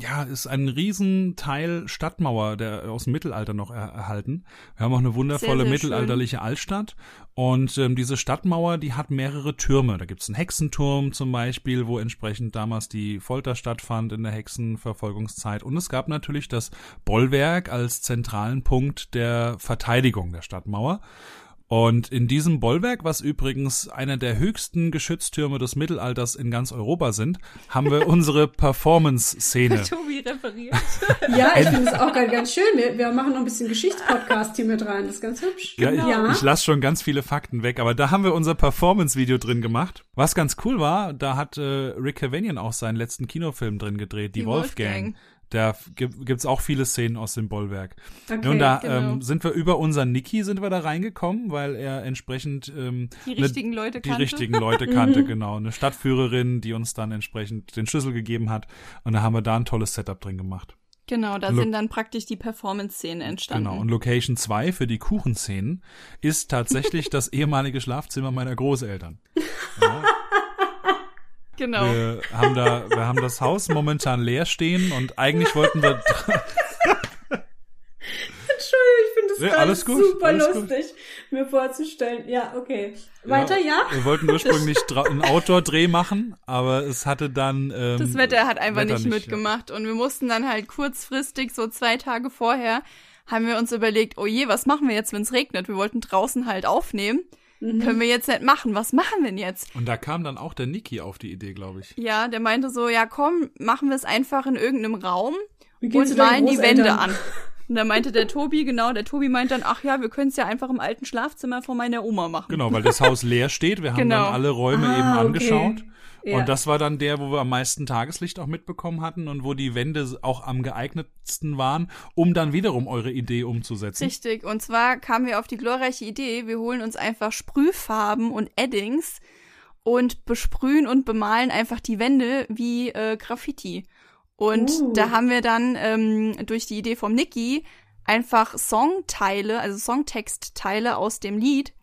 ja ist ein Riesenteil Stadtmauer, der aus dem Mittelalter noch er, erhalten. Wir haben auch eine wundervolle Sehr, sehr mittelalterliche Altstadt und ähm, diese Stadtmauer, die hat mehrere Türme. Da gibt's einen Hexenturm zum Beispiel, wo entsprechend damals die Folter stattfand in der Hexenverfolgungszeit. Und es gab natürlich das Bollwerk als zentralen Punkt der Verteidigung der Stadtmauer. Und in diesem Bollwerk, was übrigens einer der höchsten Geschütztürme des Mittelalters in ganz Europa sind, haben wir unsere Performance-Szene. Tobi referiert. Ja, ich finde es auch ganz, schön. Wir, wir machen noch ein bisschen Geschichtspodcast hier mit rein. Das ist ganz hübsch. Ja, ich, ja. ich lasse schon ganz viele Fakten weg, aber da haben wir unser Performance-Video drin gemacht. Was ganz cool war, da hat äh, Rick Cavanian auch seinen letzten Kinofilm drin gedreht, Die, Die Wolfgang. Wolfgang. Da gibt, gibt's auch viele Szenen aus dem Bollwerk. Okay, und da genau. ähm, sind wir über unseren Niki sind wir da reingekommen, weil er entsprechend ähm, Die ne- richtigen Leute die kannte. richtigen Leute kannte, genau. Eine Stadtführerin, die uns dann entsprechend den Schlüssel gegeben hat. Und da haben wir da ein tolles Setup drin gemacht. Genau, da Lo- sind dann praktisch die Performance-Szenen entstanden. Genau. Und Location 2 für die Kuchenszenen ist tatsächlich das ehemalige Schlafzimmer meiner Großeltern. Genau. Wir haben da, wir haben das Haus momentan leer stehen und eigentlich wollten wir, Entschuldigung, ich finde das Nee, gerade alles gut, super alles gut. lustig, mir vorzustellen. Ja, okay. Weiter, ja? Wir wollten ursprünglich einen Outdoor-Dreh machen, aber es hatte dann, ähm, Das Wetter hat einfach Wetter nicht, mitgemacht und wir mussten dann halt kurzfristig, so zwei Tage vorher, haben wir uns überlegt, oh je, was machen wir jetzt, wenn es regnet? Wir wollten draußen halt aufnehmen. Mhm. Können wir jetzt nicht machen. Was machen wir denn jetzt? Und da kam dann auch der Niki auf die Idee, glaube ich. Ja, der meinte so, ja komm, machen wir es einfach in irgendeinem Raum Wie geht's und malen die? Wände an. Und da meinte der Tobi, genau, der Tobi meint dann, ach ja, wir können es ja einfach im alten Schlafzimmer von meiner Oma machen. Genau, weil das Haus leer steht. Wir haben Genau. dann alle Räume Ah, eben okay. Ja. Und das war dann der, wo wir am meisten Tageslicht auch mitbekommen hatten und wo die Wände auch am geeignetsten waren, um dann wiederum eure Idee umzusetzen. Richtig. Und zwar kamen wir auf die glorreiche Idee, wir holen uns einfach Sprühfarben und Eddings und besprühen und bemalen einfach die Wände wie äh, Graffiti. Und Uh. da haben wir dann ähm, durch die Idee vom Niki einfach Songteile, also Songtextteile aus dem Lied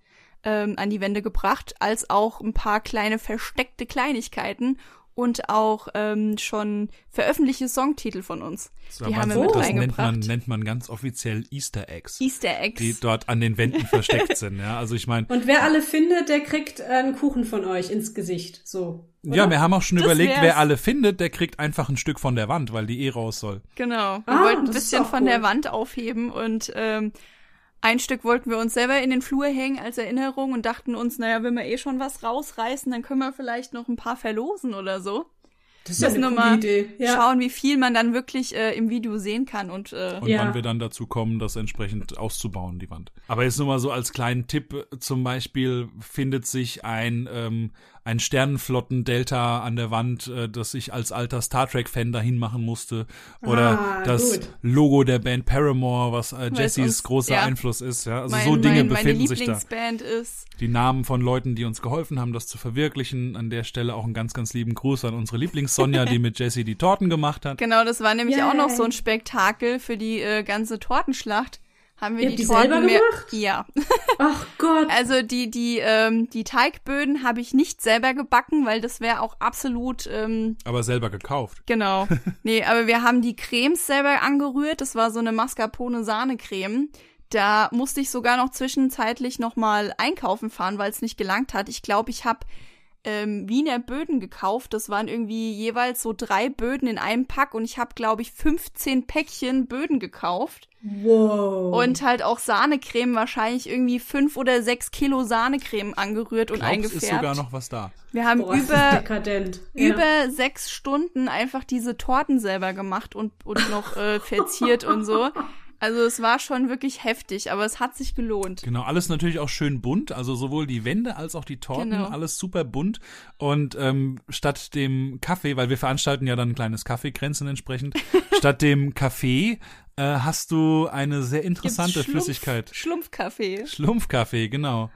ähm, an die Wände gebracht, als auch ein paar kleine versteckte Kleinigkeiten und auch ähm, schon veröffentlichte Songtitel von uns. So, die haben wir so- mit das nennt man, nennt man ganz offiziell Easter Eggs, Easter Eggs. die dort an den Wänden versteckt sind. Ja, also ich meine, Und wer alle findet, der kriegt einen Kuchen von euch ins Gesicht. So. oder? ja, wir haben auch schon Das überlegt, wär's. wer alle findet, der kriegt einfach ein Stück von der Wand, weil die eh raus soll. Genau. Wir Ah, wollten ein bisschen von cool. der Wand aufheben und ähm, ein Stück wollten wir uns selber in den Flur hängen als Erinnerung und dachten uns, naja, wenn wir eh schon was rausreißen, dann können wir vielleicht noch ein paar verlosen oder so. Das ist ja eine coole mal Idee. Ja. schauen, wie viel man dann wirklich äh, im Video sehen kann und äh, Und Ja. wann wir dann dazu kommen, das entsprechend auszubauen, die Wand. Aber jetzt nur mal so als kleinen Tipp, zum Beispiel findet sich ein, ähm, ein Sternenflotten-Delta an der Wand, äh, das ich als alter Star Trek-Fan dahin machen musste. Oder Ah, das gut. Logo der Band Paramore, was äh, Jessys uns- großer ja. Einfluss ist. Ja? Also mein, so Dinge mein, meine befinden sich da. Lieblingsband ist. Die Namen von Leuten, die uns geholfen haben, das zu verwirklichen. An der Stelle auch einen ganz, ganz lieben Gruß an unsere Lieblings-Sonja, die mit Jessie die Torten gemacht hat. Genau, das war nämlich Yay. auch noch so ein Spektakel für die äh, ganze Tortenschlacht. Haben wir Ihr die, habt die Torten selber mehr. gemacht? Ja. Ach Gott. Also die, die, ähm, die Teigböden habe ich nicht selber gebacken, weil das wäre auch absolut ähm, Aber selber gekauft. Genau. Nee, aber wir haben die Cremes selber angerührt. Das war so eine Mascarpone-Sahne-Creme. Da musste ich sogar noch zwischenzeitlich nochmal einkaufen fahren, weil es nicht gelangt hat. Ich glaube, ich habe ähm, Wiener Böden gekauft. Das waren irgendwie jeweils so drei Böden in einem Pack und ich habe, glaube ich, 15 Päckchen Böden gekauft. Wow. Und halt auch Sahnecreme, wahrscheinlich irgendwie fünf oder sechs Kilo Sahnecreme angerührt und Glaubst, eingefärbt. ist sogar noch was da. wir haben Boah, über. Ja. über sechs Stunden einfach diese Torten selber gemacht und, und noch äh, verziert und so. Also es war schon wirklich heftig, aber es hat sich gelohnt. Genau, alles natürlich auch schön bunt, also sowohl die Wände als auch die Torten, Genau. alles super bunt. Und ähm, statt dem Kaffee, weil wir veranstalten ja dann ein kleines Kaffeekränzchen entsprechend, statt dem Kaffee äh, hast du eine sehr interessante Schlumpf- Flüssigkeit. Schlumpfkaffee, Schlumpfkaffee, genau.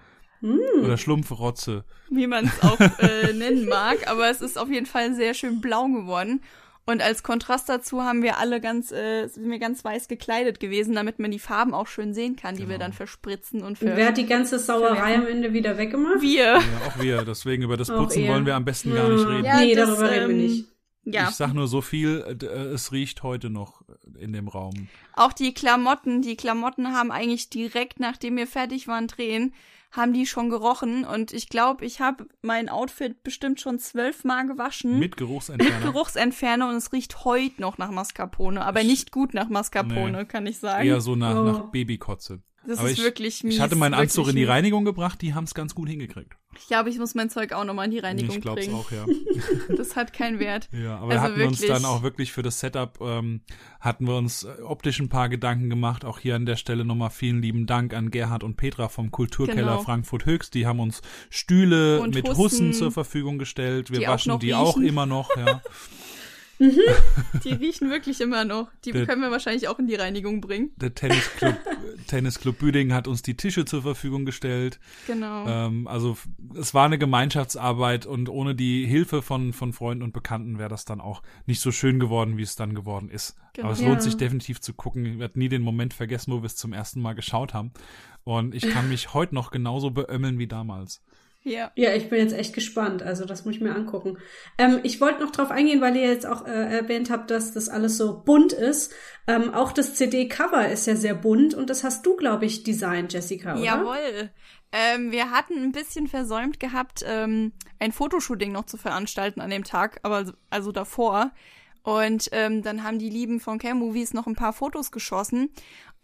Oder Schlumpfrotze. wie man es auch äh, nennen mag, aber es ist auf jeden Fall sehr schön blau geworden. Und als Kontrast dazu haben wir alle ganz, äh, sind wir ganz weiß gekleidet gewesen, damit man die Farben auch schön sehen kann, die wir dann verspritzen und für Und wer hat die ganze Sauerei am Ende wieder weggemacht? wir. Ja, auch wir. Deswegen über das Putzen wollen wir am besten gar nicht reden. Ja, nee, das, darüber reden wir ähm, nicht. Ja, Ich sag nur so viel, äh, es riecht heute noch in dem Raum. Auch die Klamotten, die Klamotten haben eigentlich direkt, nachdem wir fertig waren drehen, haben die schon gerochen. Und ich glaube, ich habe mein Outfit bestimmt schon zwölfmal gewaschen. Mit Geruchsentferner. Geruchsentferner und es riecht heute noch nach Mascarpone, aber nicht gut nach Mascarpone, Nee. kann ich sagen. Eher so nach, Oh. nach Babykotze. Das Aber ist ich, wirklich mies. Ich hatte meinen Anzug in die. Reinigung gebracht, die haben es ganz gut hingekriegt. Ich glaube, ich muss mein Zeug auch nochmal in die Reinigung ich glaub's bringen. auch, ja. Das hat keinen Wert. Ja, aber Also wir hatten uns wirklich. dann auch wirklich für das Setup, ähm, hatten wir uns äh, optisch ein paar Gedanken gemacht. Auch hier an der Stelle nochmal vielen lieben Dank an Gerhard und Petra vom Kulturkeller Genau. Frankfurt Höchst. Die haben uns Stühle Und mit Hussen, Hussen, zur Verfügung gestellt. Wir auch waschen die auch riechen. immer noch, ja. Die riechen wirklich immer noch. Die Der- können wir wahrscheinlich auch in die Reinigung bringen. Der Tennisclub, Tennisclub Büding hat uns die Tische zur Verfügung gestellt. Genau. Ähm, also es war eine Gemeinschaftsarbeit und ohne die Hilfe von, von Freunden und Bekannten wäre das dann auch nicht so schön geworden, wie es dann geworden ist. Genau. Aber es Ja. lohnt sich definitiv zu gucken. Ich werde nie den Moment vergessen, wo wir es zum ersten Mal geschaut haben. Und ich kann mich heute noch genauso beömmeln wie damals. Ja. Ja, ich bin jetzt echt gespannt. Also das muss ich mir angucken. Ähm, ich wollte noch drauf eingehen, weil ihr jetzt auch äh, erwähnt habt, dass das alles so bunt ist. Ähm, auch das CD-Cover ist ja sehr bunt und das hast du, glaube ich, designt, Jessica, oder? Jawohl. Ähm, wir hatten ein bisschen versäumt gehabt, ähm, ein Fotoshooting noch zu veranstalten an dem Tag, aber also davor. Und ähm, dann haben die Lieben von Cam Movies noch ein paar Fotos geschossen.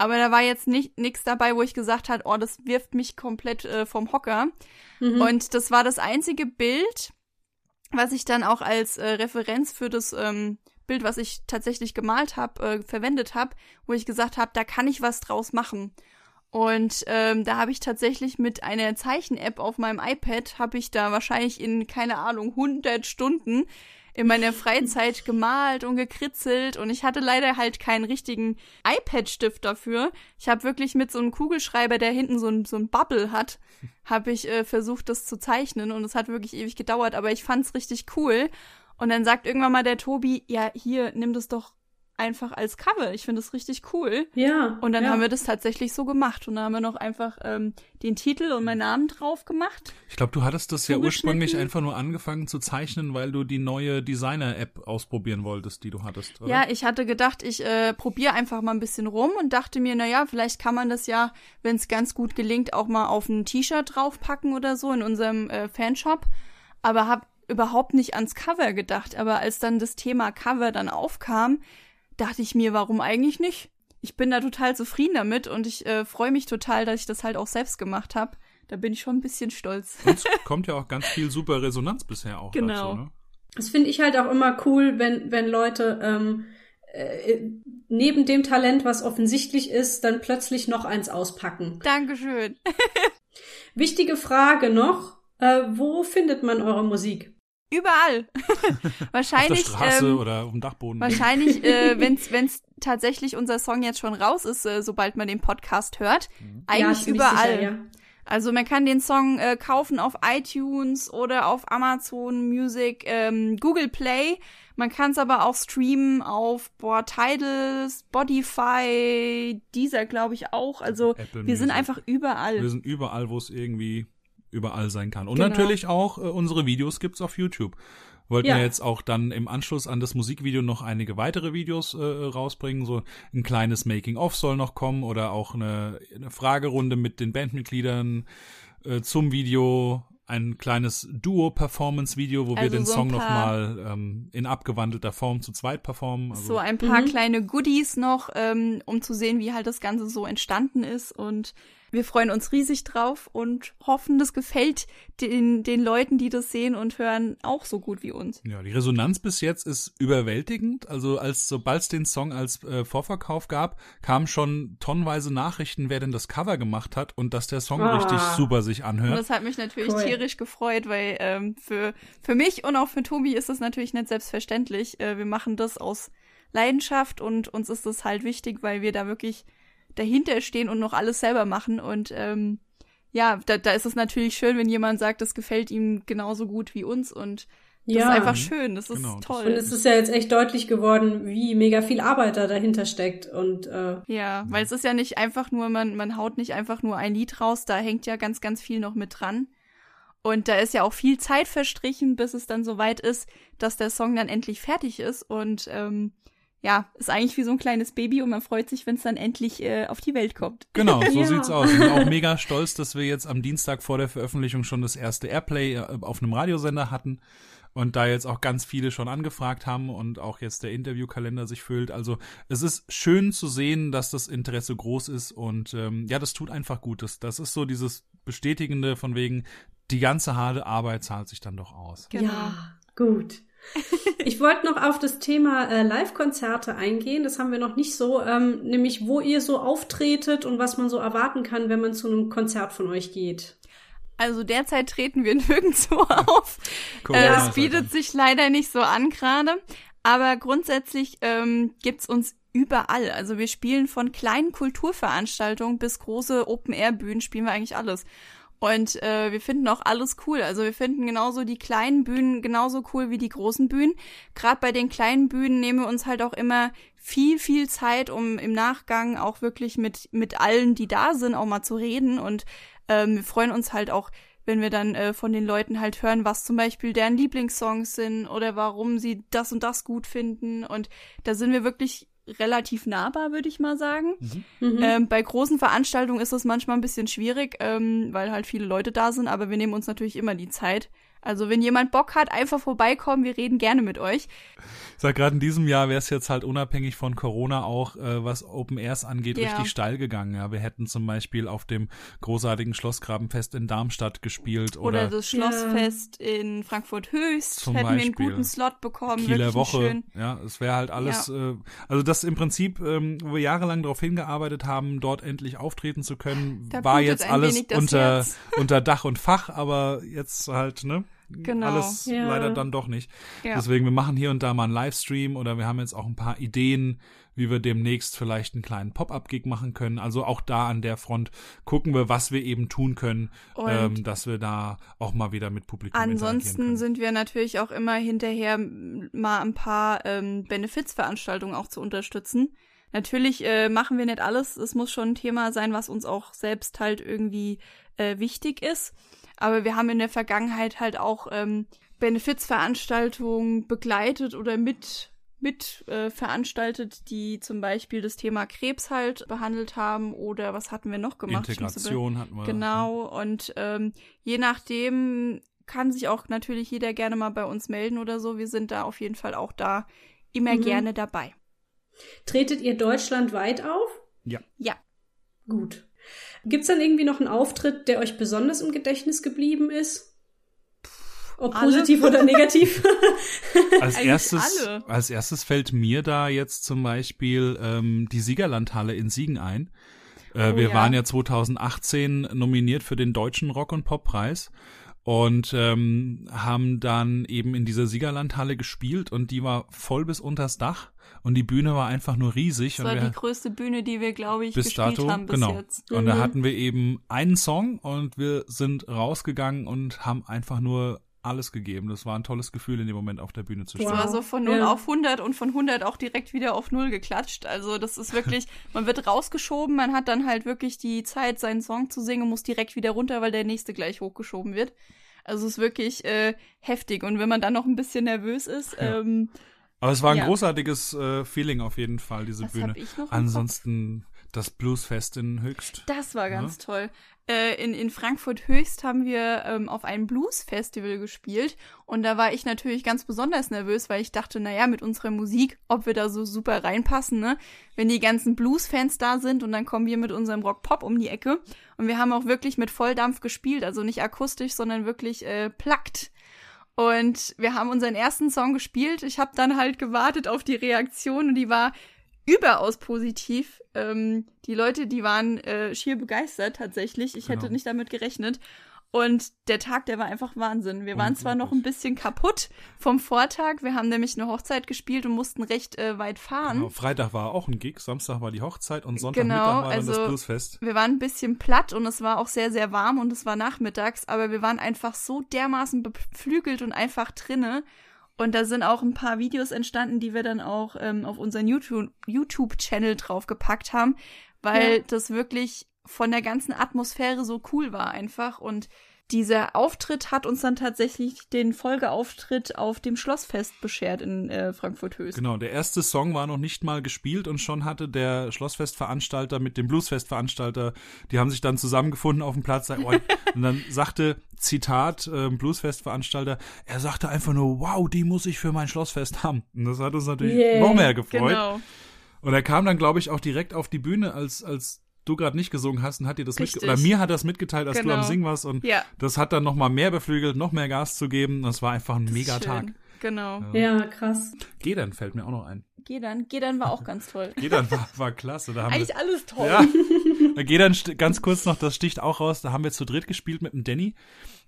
Aber da war jetzt nicht nichts dabei, wo ich gesagt hat, oh, das wirft mich komplett äh, vom Hocker. Und das war das einzige Bild, was ich dann auch als äh, Referenz für das ähm, Bild, was ich tatsächlich gemalt habe, äh, verwendet habe, wo ich gesagt habe, da kann ich was draus machen. Und ähm, da habe ich tatsächlich mit einer Zeichen-App auf meinem iPad, habe ich da wahrscheinlich in, keine Ahnung, 100 Stunden in meiner Freizeit gemalt und gekritzelt und ich hatte leider halt keinen richtigen iPad-Stift dafür. Ich habe wirklich mit so einem Kugelschreiber, der hinten so ein, so ein Bubble hat, habe ich äh, versucht, das zu zeichnen und es hat wirklich ewig gedauert, aber ich fand's richtig cool. Und dann sagt irgendwann mal der Tobi, ja, hier, nimm das doch einfach als Cover. Ich finde das richtig cool. Ja. Und dann ja. haben wir das tatsächlich so gemacht. Und dann haben wir noch einfach ähm, den Titel und meinen Namen drauf gemacht. Ich glaube, du hattest das ja ursprünglich einfach nur angefangen zu zeichnen, weil du die neue Designer-App ausprobieren wolltest, die du hattest, oder? Ja, ich hatte gedacht, ich äh, probiere einfach mal ein bisschen rum und dachte mir, na ja, vielleicht kann man das ja, wenn es ganz gut gelingt, auch mal auf ein T-Shirt draufpacken oder so in unserem äh, Fanshop. Aber habe überhaupt nicht ans Cover gedacht. Aber als dann das Thema Cover dann aufkam, dachte ich mir, warum eigentlich nicht? Ich bin da total zufrieden damit und ich äh, freue mich total, dass ich das halt auch selbst gemacht habe. Da bin ich schon ein bisschen stolz. Und es kommt ja auch ganz viel super Resonanz bisher auch Genau. dazu, ne? Das finde ich halt auch immer cool, wenn, wenn Leute ähm, äh, neben dem Talent, was offensichtlich ist, dann plötzlich noch eins auspacken. Dankeschön. Wichtige Frage noch, äh, wo findet man eure Musik? Überall. Auf wahrscheinlich, der Straße ähm, oder auf dem Dachboden. wahrscheinlich, äh, wenn's wenn's tatsächlich unser Song jetzt schon raus ist, äh, sobald man den Podcast hört, eigentlich ziemlich überall. Sicher, ja. Also man kann den Song äh, kaufen auf iTunes oder auf Amazon Music, ähm, Google Play. Man kann es aber auch streamen auf boah, Tidal, Spotify, dieser glaube ich auch. Also Apple wir sind Music. einfach überall. Wir sind überall, wo es irgendwie überall sein kann. Und Genau. natürlich auch äh, unsere Videos gibt's auf YouTube. Wollten Ja. wir jetzt auch dann im Anschluss an das Musikvideo noch einige weitere Videos äh, rausbringen. So ein kleines Making-of soll noch kommen oder auch eine, eine Fragerunde mit den Bandmitgliedern äh, zum Video. Ein kleines Duo-Performance-Video, wo wir Also den so Song nochmal ähm, in abgewandelter Form zu zweit performen. Also, so ein paar Mhm. kleine Goodies noch, ähm, um zu sehen, wie halt das Ganze so entstanden ist. Und wir freuen uns riesig drauf und hoffen, das gefällt den, den Leuten, die das sehen und hören, auch so gut wie uns. Ja, die Resonanz bis jetzt ist überwältigend. Also als sobald es den Song als äh, Vorverkauf gab, kamen schon tonnenweise Nachrichten, wer denn das Cover gemacht hat und dass der Song Ah. richtig super sich Und anhört. das hat mich natürlich Cool. tierisch gefreut, weil ähm, für, für mich und auch für Tobi ist das natürlich nicht selbstverständlich. Äh, wir machen das aus Leidenschaft und uns ist das halt wichtig, weil wir da wirklich dahinter stehen und noch alles selber machen. Und ähm, ja, da, da ist es natürlich schön, wenn jemand sagt, das gefällt ihm genauso gut wie uns und das Ja. ist einfach schön, das ist Genau, toll. Und es ist ja jetzt echt deutlich geworden, wie mega viel Arbeit da dahinter steckt. Und äh, Ja, weil es ist ja nicht einfach nur, man, man haut nicht einfach nur ein Lied raus, da hängt ja ganz, ganz viel noch mit dran. Und da ist ja auch viel Zeit verstrichen, bis es dann soweit ist, dass der Song dann endlich fertig ist. Und ähm, ja, ist eigentlich wie so ein kleines Baby und man freut sich, wenn es dann endlich äh, auf die Welt kommt. Genau, so Ja. sieht's aus. Ich bin auch mega stolz, dass wir jetzt am Dienstag vor der Veröffentlichung schon das erste Airplay äh, auf einem Radiosender hatten und da jetzt auch ganz viele schon angefragt haben und auch jetzt der Interviewkalender sich füllt. Also es ist schön zu sehen, dass das Interesse groß ist und ähm, ja, das tut einfach gut. Das, das ist so dieses Bestätigende von wegen, die ganze harte Arbeit zahlt sich dann doch aus. Genau. ja, gut. Ich wollte noch auf das Thema äh, Live-Konzerte eingehen. Das haben wir noch nicht so, ähm, nämlich wo ihr so auftretet und was man so erwarten kann, wenn man zu einem Konzert von euch geht. Also derzeit treten wir nirgendwo auf. Corona Äh, Dank. bietet sich leider nicht so an gerade. Aber grundsätzlich ähm, gibt's uns überall. Also wir spielen von kleinen Kulturveranstaltungen bis große Open-Air-Bühnen, spielen wir eigentlich alles. Und äh, wir finden auch alles cool. Also wir finden genauso die kleinen Bühnen genauso cool wie die großen Bühnen. Gerade bei den kleinen Bühnen nehmen wir uns halt auch immer viel, viel Zeit, um im Nachgang auch wirklich mit, mit allen, die da sind, auch mal zu reden. Und ähm, wir freuen uns halt auch, wenn wir dann äh, von den Leuten halt hören, was zum Beispiel deren Lieblingssongs sind oder warum sie das und das gut finden. Und da sind wir wirklich relativ nahbar, würde ich mal sagen. Mhm. Ähm, bei großen Veranstaltungen ist das manchmal ein bisschen schwierig, ähm, weil halt viele Leute da sind, aber wir nehmen uns natürlich immer die Zeit. Also wenn jemand Bock hat, einfach vorbeikommen, wir reden gerne mit euch. Ich sag gerade in diesem Jahr wäre es jetzt halt unabhängig von Corona auch, äh, was Open Airs angeht, Ja. richtig steil gegangen. Ja, wir hätten zum Beispiel auf dem großartigen Schlossgrabenfest in Darmstadt gespielt Oder, oder, das Ja. Schlossfest in Frankfurt Höchst Zum hätten wir einen Beispiel. guten Slot bekommen, Kieler wirklich Woche. schön. Ja, es wäre halt alles, äh, also das im Prinzip, ähm, wo wir jahrelang darauf hingearbeitet haben, dort endlich auftreten zu können, Da war jetzt alles unter, unter Dach und Fach, aber jetzt halt, ne? Genau. Alles Ja. leider dann doch nicht. Ja. Deswegen, wir machen hier und da mal einen Livestream oder wir haben jetzt auch ein paar Ideen, wie wir demnächst vielleicht einen kleinen Pop-up-Gig machen können. Also auch da an der Front gucken wir, was wir eben tun können, ähm, dass wir da auch mal wieder mit Publikum interagieren Ansonsten sind wir natürlich auch immer hinterher, mal ein paar ähm, Benefizveranstaltungen auch zu unterstützen. Natürlich äh, machen wir nicht alles. Es muss schon ein Thema sein, was uns auch selbst halt irgendwie äh, wichtig ist. Aber wir haben in der Vergangenheit halt auch ähm, Benefizveranstaltungen begleitet oder mit mit äh, veranstaltet, die zum Beispiel das Thema Krebs halt behandelt haben oder was hatten wir noch gemacht? Integration hatten wir. Genau, und ähm, je nachdem kann sich auch natürlich jeder gerne mal bei uns melden oder so. Wir sind da auf jeden Fall auch da immer Mhm. gerne dabei. Tretet ihr deutschlandweit auf? Ja. Ja. Gut. Gibt's dann irgendwie noch einen Auftritt, der euch besonders im Gedächtnis geblieben ist? Ob Alle? positiv oder negativ. Als erstes, alle. als erstes fällt mir da jetzt zum Beispiel ähm, die Siegerlandhalle in Siegen ein. Äh, Oh wir ja. waren ja 2018 nominiert für den Deutschen Rock- und Poppreis und ähm, haben dann eben in dieser Siegerlandhalle gespielt und die war voll bis unters Dach und die Bühne war einfach nur riesig. Das und war wir, die größte Bühne, die wir, glaube ich, bis gespielt dato, haben bis genau. jetzt. Und da Mhm. hatten wir eben einen Song und wir sind rausgegangen und haben einfach nur alles gegeben. Das war ein tolles Gefühl, in dem Moment auf der Bühne zu Es stehen. war Wow. so von 0 Ja. auf 100 und von 100 auch direkt wieder auf 0 geklatscht. Also das ist wirklich, man wird rausgeschoben, man hat dann halt wirklich die Zeit, seinen Song zu singen, muss direkt wieder runter, weil der nächste gleich hochgeschoben wird. Also es ist wirklich äh, heftig. Und wenn man dann noch ein bisschen nervös ist, Ja. ähm, Aber es war ein Ja. großartiges äh, Feeling auf jeden Fall, diese was Bühne. Ansonsten das Bluesfest in Höchst. Das war ganz Ja. toll. Äh, in, in Frankfurt Höchst haben wir ähm, auf einem Blues-Festival gespielt und da war ich natürlich ganz besonders nervös, weil ich dachte, naja, mit unserer Musik, ob wir da so super reinpassen, ne? Wenn die ganzen Blues-Fans da sind und dann kommen wir mit unserem Rock-Pop um die Ecke und wir haben auch wirklich mit Volldampf gespielt, also nicht akustisch, sondern wirklich äh, plackt. Und wir haben unseren ersten Song gespielt. Ich habe dann halt gewartet auf die Reaktion und die war überaus positiv. Ähm, die Leute, die waren äh, schier begeistert tatsächlich. Ich hätte Genau. nicht damit gerechnet. Und der Tag, der war einfach Wahnsinn. Wir waren zwar noch ein bisschen kaputt vom Vortag. Wir haben nämlich eine Hochzeit gespielt und mussten recht äh, weit fahren. Genau, Freitag war auch ein Gig, Samstag war die Hochzeit und Sonntagmittag Genau, war dann das also- Bluesfest. Wir waren ein bisschen platt und es war auch sehr, sehr warm und es war nachmittags, aber wir waren einfach so dermaßen beflügelt und einfach drinne. Und da sind auch ein paar Videos entstanden, die wir dann auch ähm, auf unseren YouTube- YouTube-Channel draufgepackt haben, weil Ja. das wirklich von der ganzen Atmosphäre so cool war einfach. Und dieser Auftritt hat uns dann tatsächlich den Folgeauftritt auf dem Schlossfest beschert in äh, Frankfurt-Höchst. Genau, der erste Song war noch nicht mal gespielt und schon hatte der Schlossfestveranstalter mit dem Bluesfestveranstalter, die haben sich dann zusammengefunden auf dem Platz und dann sagte, Zitat, äh, Bluesfestveranstalter, er sagte einfach nur, wow, die muss ich für mein Schlossfest haben. Und das hat uns natürlich Yeah. noch mehr gefreut. Genau. Und er kam dann, glaube ich, auch direkt auf die Bühne, als, als du gerade nicht gesungen hast und hat dir das mitgeteilt. Oder mir hat das mitgeteilt, als du Genau. am Singen warst. Und Ja. das hat dann noch mal mehr beflügelt, noch mehr Gas zu geben. Das war einfach ein Das mega Tag. Genau. Ja, krass. Geh dann fällt mir auch noch ein. Geh dann. Geh dann war auch ganz toll. Geh dann war, war klasse. Da haben Eigentlich wir, alles toll. ja, Geh dann st- ganz kurz noch, das sticht auch raus. Da haben wir zu dritt gespielt mit dem Danny.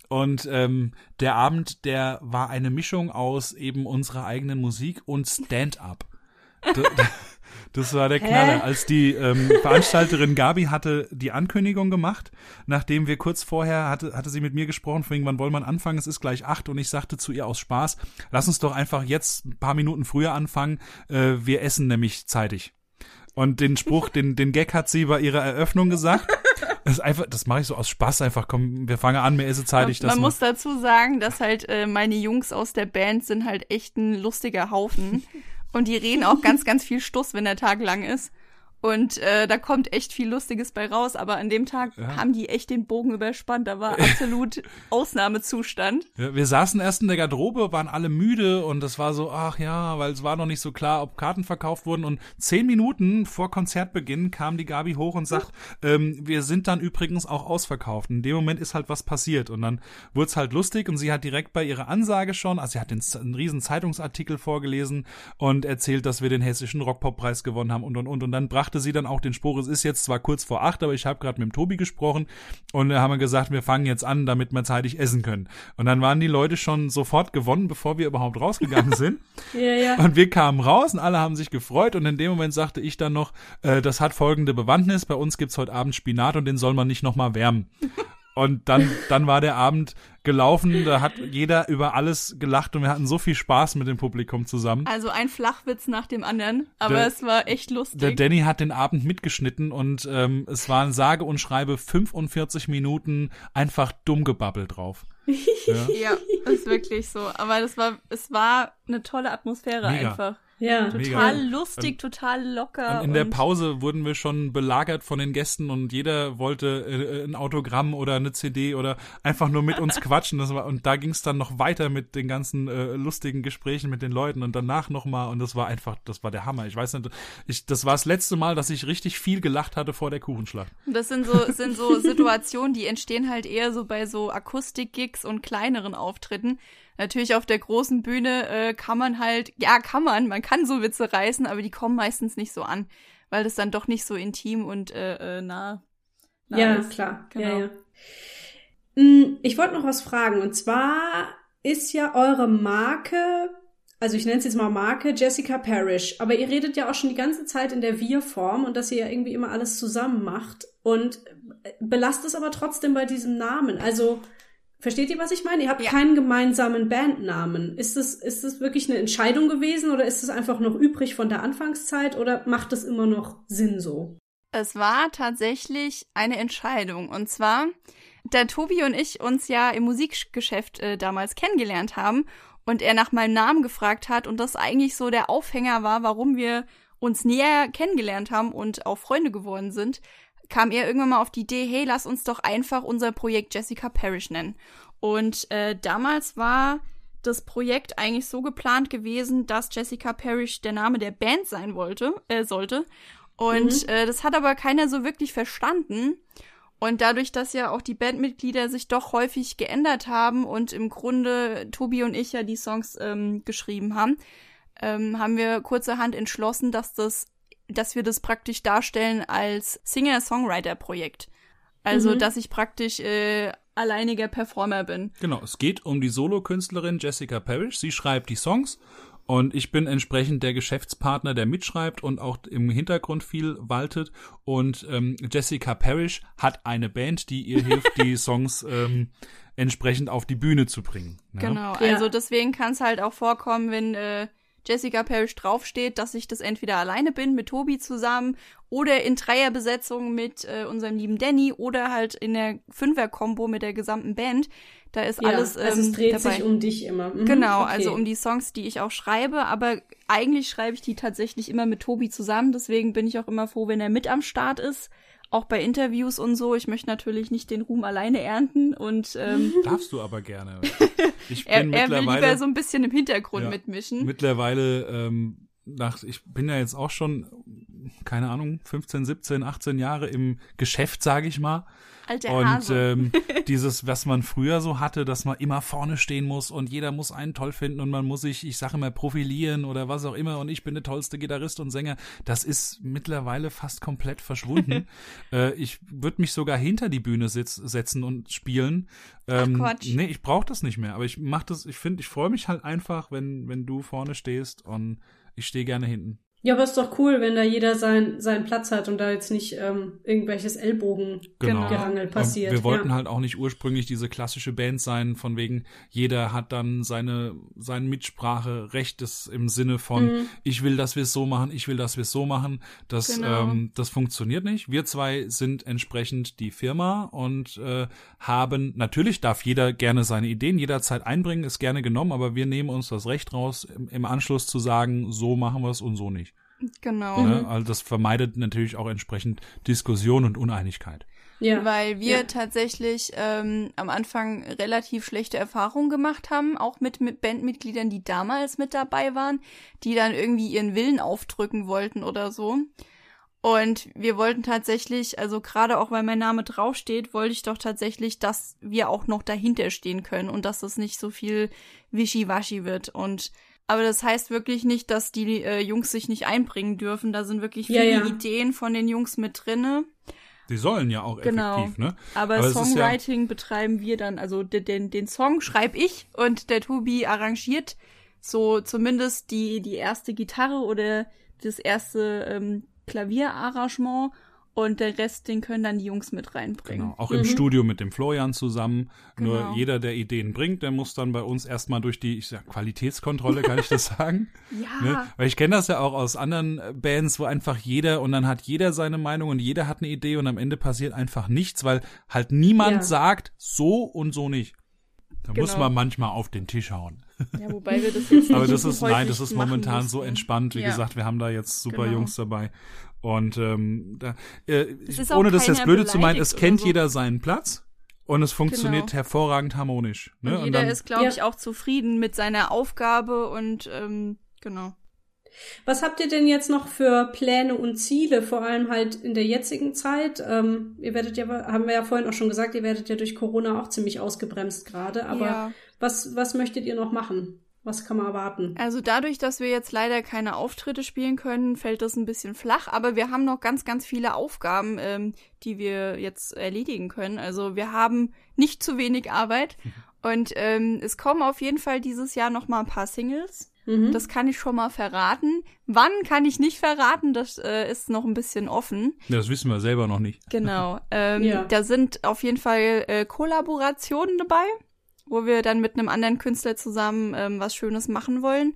Und ähm, der Abend, der war eine Mischung aus eben unserer eigenen Musik und Stand-up. Das war der Hä? Knaller. Als die ähm, Veranstalterin Gabi hatte die Ankündigung gemacht, nachdem wir kurz vorher hatte, hatte sie mit mir gesprochen, von wegen, wann wollen wir anfangen? Es ist gleich acht und ich sagte zu ihr aus Spaß, lass uns doch einfach jetzt ein paar Minuten früher anfangen. Äh, wir essen nämlich zeitig. Und den Spruch, den, den Gag hat sie bei ihrer Eröffnung gesagt. Das ist einfach, das mache ich so aus Spaß einfach. Komm, wir fangen an, mir esse zeitig. Man dass muss dazu sagen, dass halt äh, meine Jungs aus der Band sind halt echt ein lustiger Haufen. Und die reden auch ganz, ganz viel Stuss, wenn der Tag lang ist. Und äh, da kommt echt viel Lustiges bei raus. Aber an dem Tag Ja. haben die echt den Bogen überspannt. Da war absolut Ausnahmezustand. Ja, wir saßen erst in der Garderobe, waren alle müde und das war so, ach ja, weil es war noch nicht so klar, ob Karten verkauft wurden. Und zehn Minuten vor Konzertbeginn kam die Gabi hoch und sagt, ähm, wir sind dann übrigens auch ausverkauft. In dem Moment ist halt was passiert und dann wurde es halt lustig und sie hat direkt bei ihrer Ansage schon, also sie hat den, einen riesen Zeitungsartikel vorgelesen und erzählt, dass wir den hessischen Rockpop-Preis gewonnen haben und und und. Und dann brachte sie dann auch den Spruch, es ist jetzt zwar kurz vor acht, aber ich habe gerade mit dem Tobi gesprochen und da haben wir gesagt, wir fangen jetzt an, damit wir zeitig essen können. Und dann waren die Leute schon sofort gewonnen, bevor wir überhaupt rausgegangen sind. Ja, ja. Und wir kamen raus und alle haben sich gefreut und in dem Moment sagte ich dann noch, äh, das hat folgende Bewandtnis, bei uns gibt's heute Abend Spinat und den soll man nicht nochmal wärmen. Und dann, dann war der Abend gelaufen, da hat jeder über alles gelacht und wir hatten so viel Spaß mit dem Publikum zusammen. Also ein Flachwitz nach dem anderen. Aber Der- es war echt lustig. Der Danny hat den Abend mitgeschnitten und ähm, es waren sage und schreibe 45 Minuten einfach dumm gebabbelt drauf. Ja. ja, ist wirklich so. Aber das war, es war eine tolle Atmosphäre Mega. einfach. Ja, Mega. Total lustig, total locker. Und in der und- Pause wurden wir schon belagert von den Gästen und jeder wollte äh, ein Autogramm oder eine CD oder einfach nur mit uns quatschen. Das war, und da ging es dann noch weiter mit den ganzen äh, lustigen Gesprächen mit den Leuten und danach nochmal und das war einfach, das war der Hammer. Ich weiß nicht, ich, das war das letzte Mal, dass ich richtig viel gelacht hatte vor der Kuchenschlacht. Das sind so, sind so Situationen, die entstehen halt eher so bei so Akustik-Gigs und kleineren Auftritten. Natürlich auf der großen Bühne äh, kann man halt, ja, kann man, man kann so Witze reißen, aber die kommen meistens nicht so an, weil das dann doch nicht so intim und äh, äh, nah, nah Ja, ist. klar. Genau. Ja, ja. Mm, Ich wollte noch was fragen. Und zwar ist ja eure Marke, also ich nenne es jetzt mal Marke, Jessica Parrish. Aber ihr redet ja auch schon die ganze Zeit in der Wir-Form und dass ihr ja irgendwie immer alles zusammen macht. Und belasst es aber trotzdem bei diesem Namen. Also, versteht ihr, was ich meine? Ihr habt Ja. keinen gemeinsamen Bandnamen. Ist es, ist es wirklich eine Entscheidung gewesen oder ist es einfach noch übrig von der Anfangszeit oder macht es immer noch Sinn so? Es war tatsächlich eine Entscheidung. Und zwar, da Tobi und ich uns ja im Musikgeschäft äh, damals kennengelernt haben und er nach meinem Namen gefragt hat und das eigentlich so der Aufhänger war, warum wir uns näher kennengelernt haben und auch Freunde geworden sind, kam er irgendwann mal auf die Idee, hey, lass uns doch einfach unser Projekt Jessica Parrish nennen. Und äh, damals war das Projekt eigentlich so geplant gewesen, dass Jessica Parrish der Name der Band sein wollte, äh, sollte. Und äh, das hat aber keiner so wirklich verstanden. Und dadurch, dass ja auch die Bandmitglieder sich doch häufig geändert haben und im Grunde Tobi und ich ja die Songs ähm, geschrieben haben, ähm, haben wir kurzerhand entschlossen, dass das, dass wir das praktisch darstellen als Singer-Songwriter-Projekt. Also, Mhm. dass ich praktisch äh, alleiniger Performer bin. Genau, es geht um die Solokünstlerin Jessica Parrish. Sie schreibt die Songs und ich bin entsprechend der Geschäftspartner, der mitschreibt und auch im Hintergrund viel waltet. Und ähm, Jessica Parrish hat eine Band, die ihr hilft, die Songs ähm, entsprechend auf die Bühne zu bringen. Ja? Genau, Ja. also deswegen kann es halt auch vorkommen, wenn äh, Jessica Parrish draufsteht, dass ich das entweder alleine bin mit Tobi zusammen oder in Dreierbesetzung mit äh, unserem lieben Danny oder halt in der Fünfer-Kombo mit der gesamten Band. Da ist Ja, alles ähm, also es dreht dabei. sich um dich immer. Mhm, Genau, okay. also um die Songs, die ich auch schreibe, aber eigentlich schreibe ich die tatsächlich immer mit Tobi zusammen, deswegen bin ich auch immer froh, wenn er mit am Start ist, auch bei Interviews und so. Ich möchte natürlich nicht den Ruhm alleine ernten und ähm, Darfst du aber gerne. Ich er, bin er will mittlerweile lieber so ein bisschen im Hintergrund Ja. mitmischen. mittlerweile ähm, nach, ich bin ja jetzt auch schon, keine Ahnung, 15, 17, 18 Jahre im Geschäft, sage ich mal. Alter Und ähm, dieses, was man früher so hatte, dass man immer vorne stehen muss und jeder muss einen toll finden und man muss sich, ich sage immer, profilieren oder was auch immer und ich bin der tollste Gitarrist und Sänger, das ist mittlerweile fast komplett verschwunden. äh, ich würde mich sogar hinter die Bühne sitz, setzen und spielen. Ähm, Quatsch. Nee, ich brauche das nicht mehr, aber ich mach das, ich finde, ich freue mich halt einfach, wenn, wenn du vorne stehst und ich stehe gerne hinten. Ja, aber ist doch cool, wenn da jeder sein, seinen Platz hat und da jetzt nicht ähm, irgendwelches Genau. Ellbogengerangel Und passiert. Wir wollten ja. halt auch nicht ursprünglich diese klassische Band sein, von wegen, jeder hat dann seine, sein Mitspracherecht ist im Sinne von, Mhm. ich will, dass wir es so machen, ich will, dass wir es so machen. Das, Genau. ähm, das funktioniert nicht. Wir zwei sind entsprechend die Firma und äh, haben, natürlich darf jeder gerne seine Ideen jederzeit einbringen, ist gerne genommen, aber wir nehmen uns das Recht raus, im, im Anschluss zu sagen, so machen wir es und so nicht. Genau. Ne? Also das vermeidet natürlich auch entsprechend Diskussion und Uneinigkeit. ja. Weil wir Ja. tatsächlich ähm, am Anfang relativ schlechte Erfahrungen gemacht haben, auch mit, mit Bandmitgliedern, die damals mit dabei waren, die dann irgendwie ihren Willen aufdrücken wollten oder so. Und wir wollten tatsächlich, also gerade auch weil mein Name draufsteht, wollte ich doch tatsächlich, dass wir auch noch dahinter stehen können und dass das nicht so viel Wischiwaschi wird. Und aber das heißt wirklich nicht, dass die äh, Jungs sich nicht einbringen dürfen. Da sind wirklich Ja, viele ja. Ideen von den Jungs mit drinne. Die sollen ja auch Genau. effektiv, ne? Aber, Aber ist ja- Songwriting betreiben wir dann, also den, den, den Song schreibe ich und der Tobi arrangiert so zumindest die, die erste Gitarre oder das erste ähm, Klavierarrangement und der Rest, den können dann die Jungs mit reinbringen. Genau, auch im Studio mit dem Florian zusammen. Nur Genau. jeder, der Ideen bringt, der muss dann bei uns erstmal durch die ich sag, Qualitätskontrolle, kann ich das sagen? Ja, Ne? Weil ich kenne das ja auch aus anderen äh, Bands, wo einfach jeder und dann hat jeder seine Meinung und jeder hat eine Idee und am Ende passiert einfach nichts, weil halt niemand Ja. sagt so und so nicht. Da Genau. muss man manchmal auf den Tisch hauen. Ja, wobei wir das jetzt nicht Aber das ist, nein, das ist momentan so mussten. entspannt. Wie Ja. gesagt, wir haben da jetzt super Genau. Jungs dabei. Und ähm, da, äh, ohne das jetzt blöde zu meinen, es kennt so. jeder seinen Platz und es funktioniert Genau. hervorragend harmonisch. Ne? Und jeder dann, ist, glaube Ja. ich, auch zufrieden mit seiner Aufgabe und ähm, genau. Was habt ihr denn jetzt noch für Pläne und Ziele, vor allem halt in der jetzigen Zeit? Ähm, ihr werdet ja, haben wir ja vorhin auch schon gesagt, ihr werdet ja durch Corona auch ziemlich ausgebremst gerade. Aber Ja. was, was möchtet ihr noch machen? Was kann man erwarten? Also dadurch, dass wir jetzt leider keine Auftritte spielen können, fällt das ein bisschen flach. Aber wir haben noch ganz, ganz viele Aufgaben, ähm, die wir jetzt erledigen können. Also wir haben nicht zu wenig Arbeit. Und ähm, es kommen auf jeden Fall dieses Jahr noch mal ein paar Singles. Mhm. Das kann ich schon mal verraten. Wann kann ich nicht verraten? Das äh, ist noch ein bisschen offen. Ja, das wissen wir selber noch nicht. Genau. Ähm, Ja. Da sind auf jeden Fall äh, Kollaborationen dabei, wo wir dann mit einem anderen Künstler zusammen ähm, was Schönes machen wollen.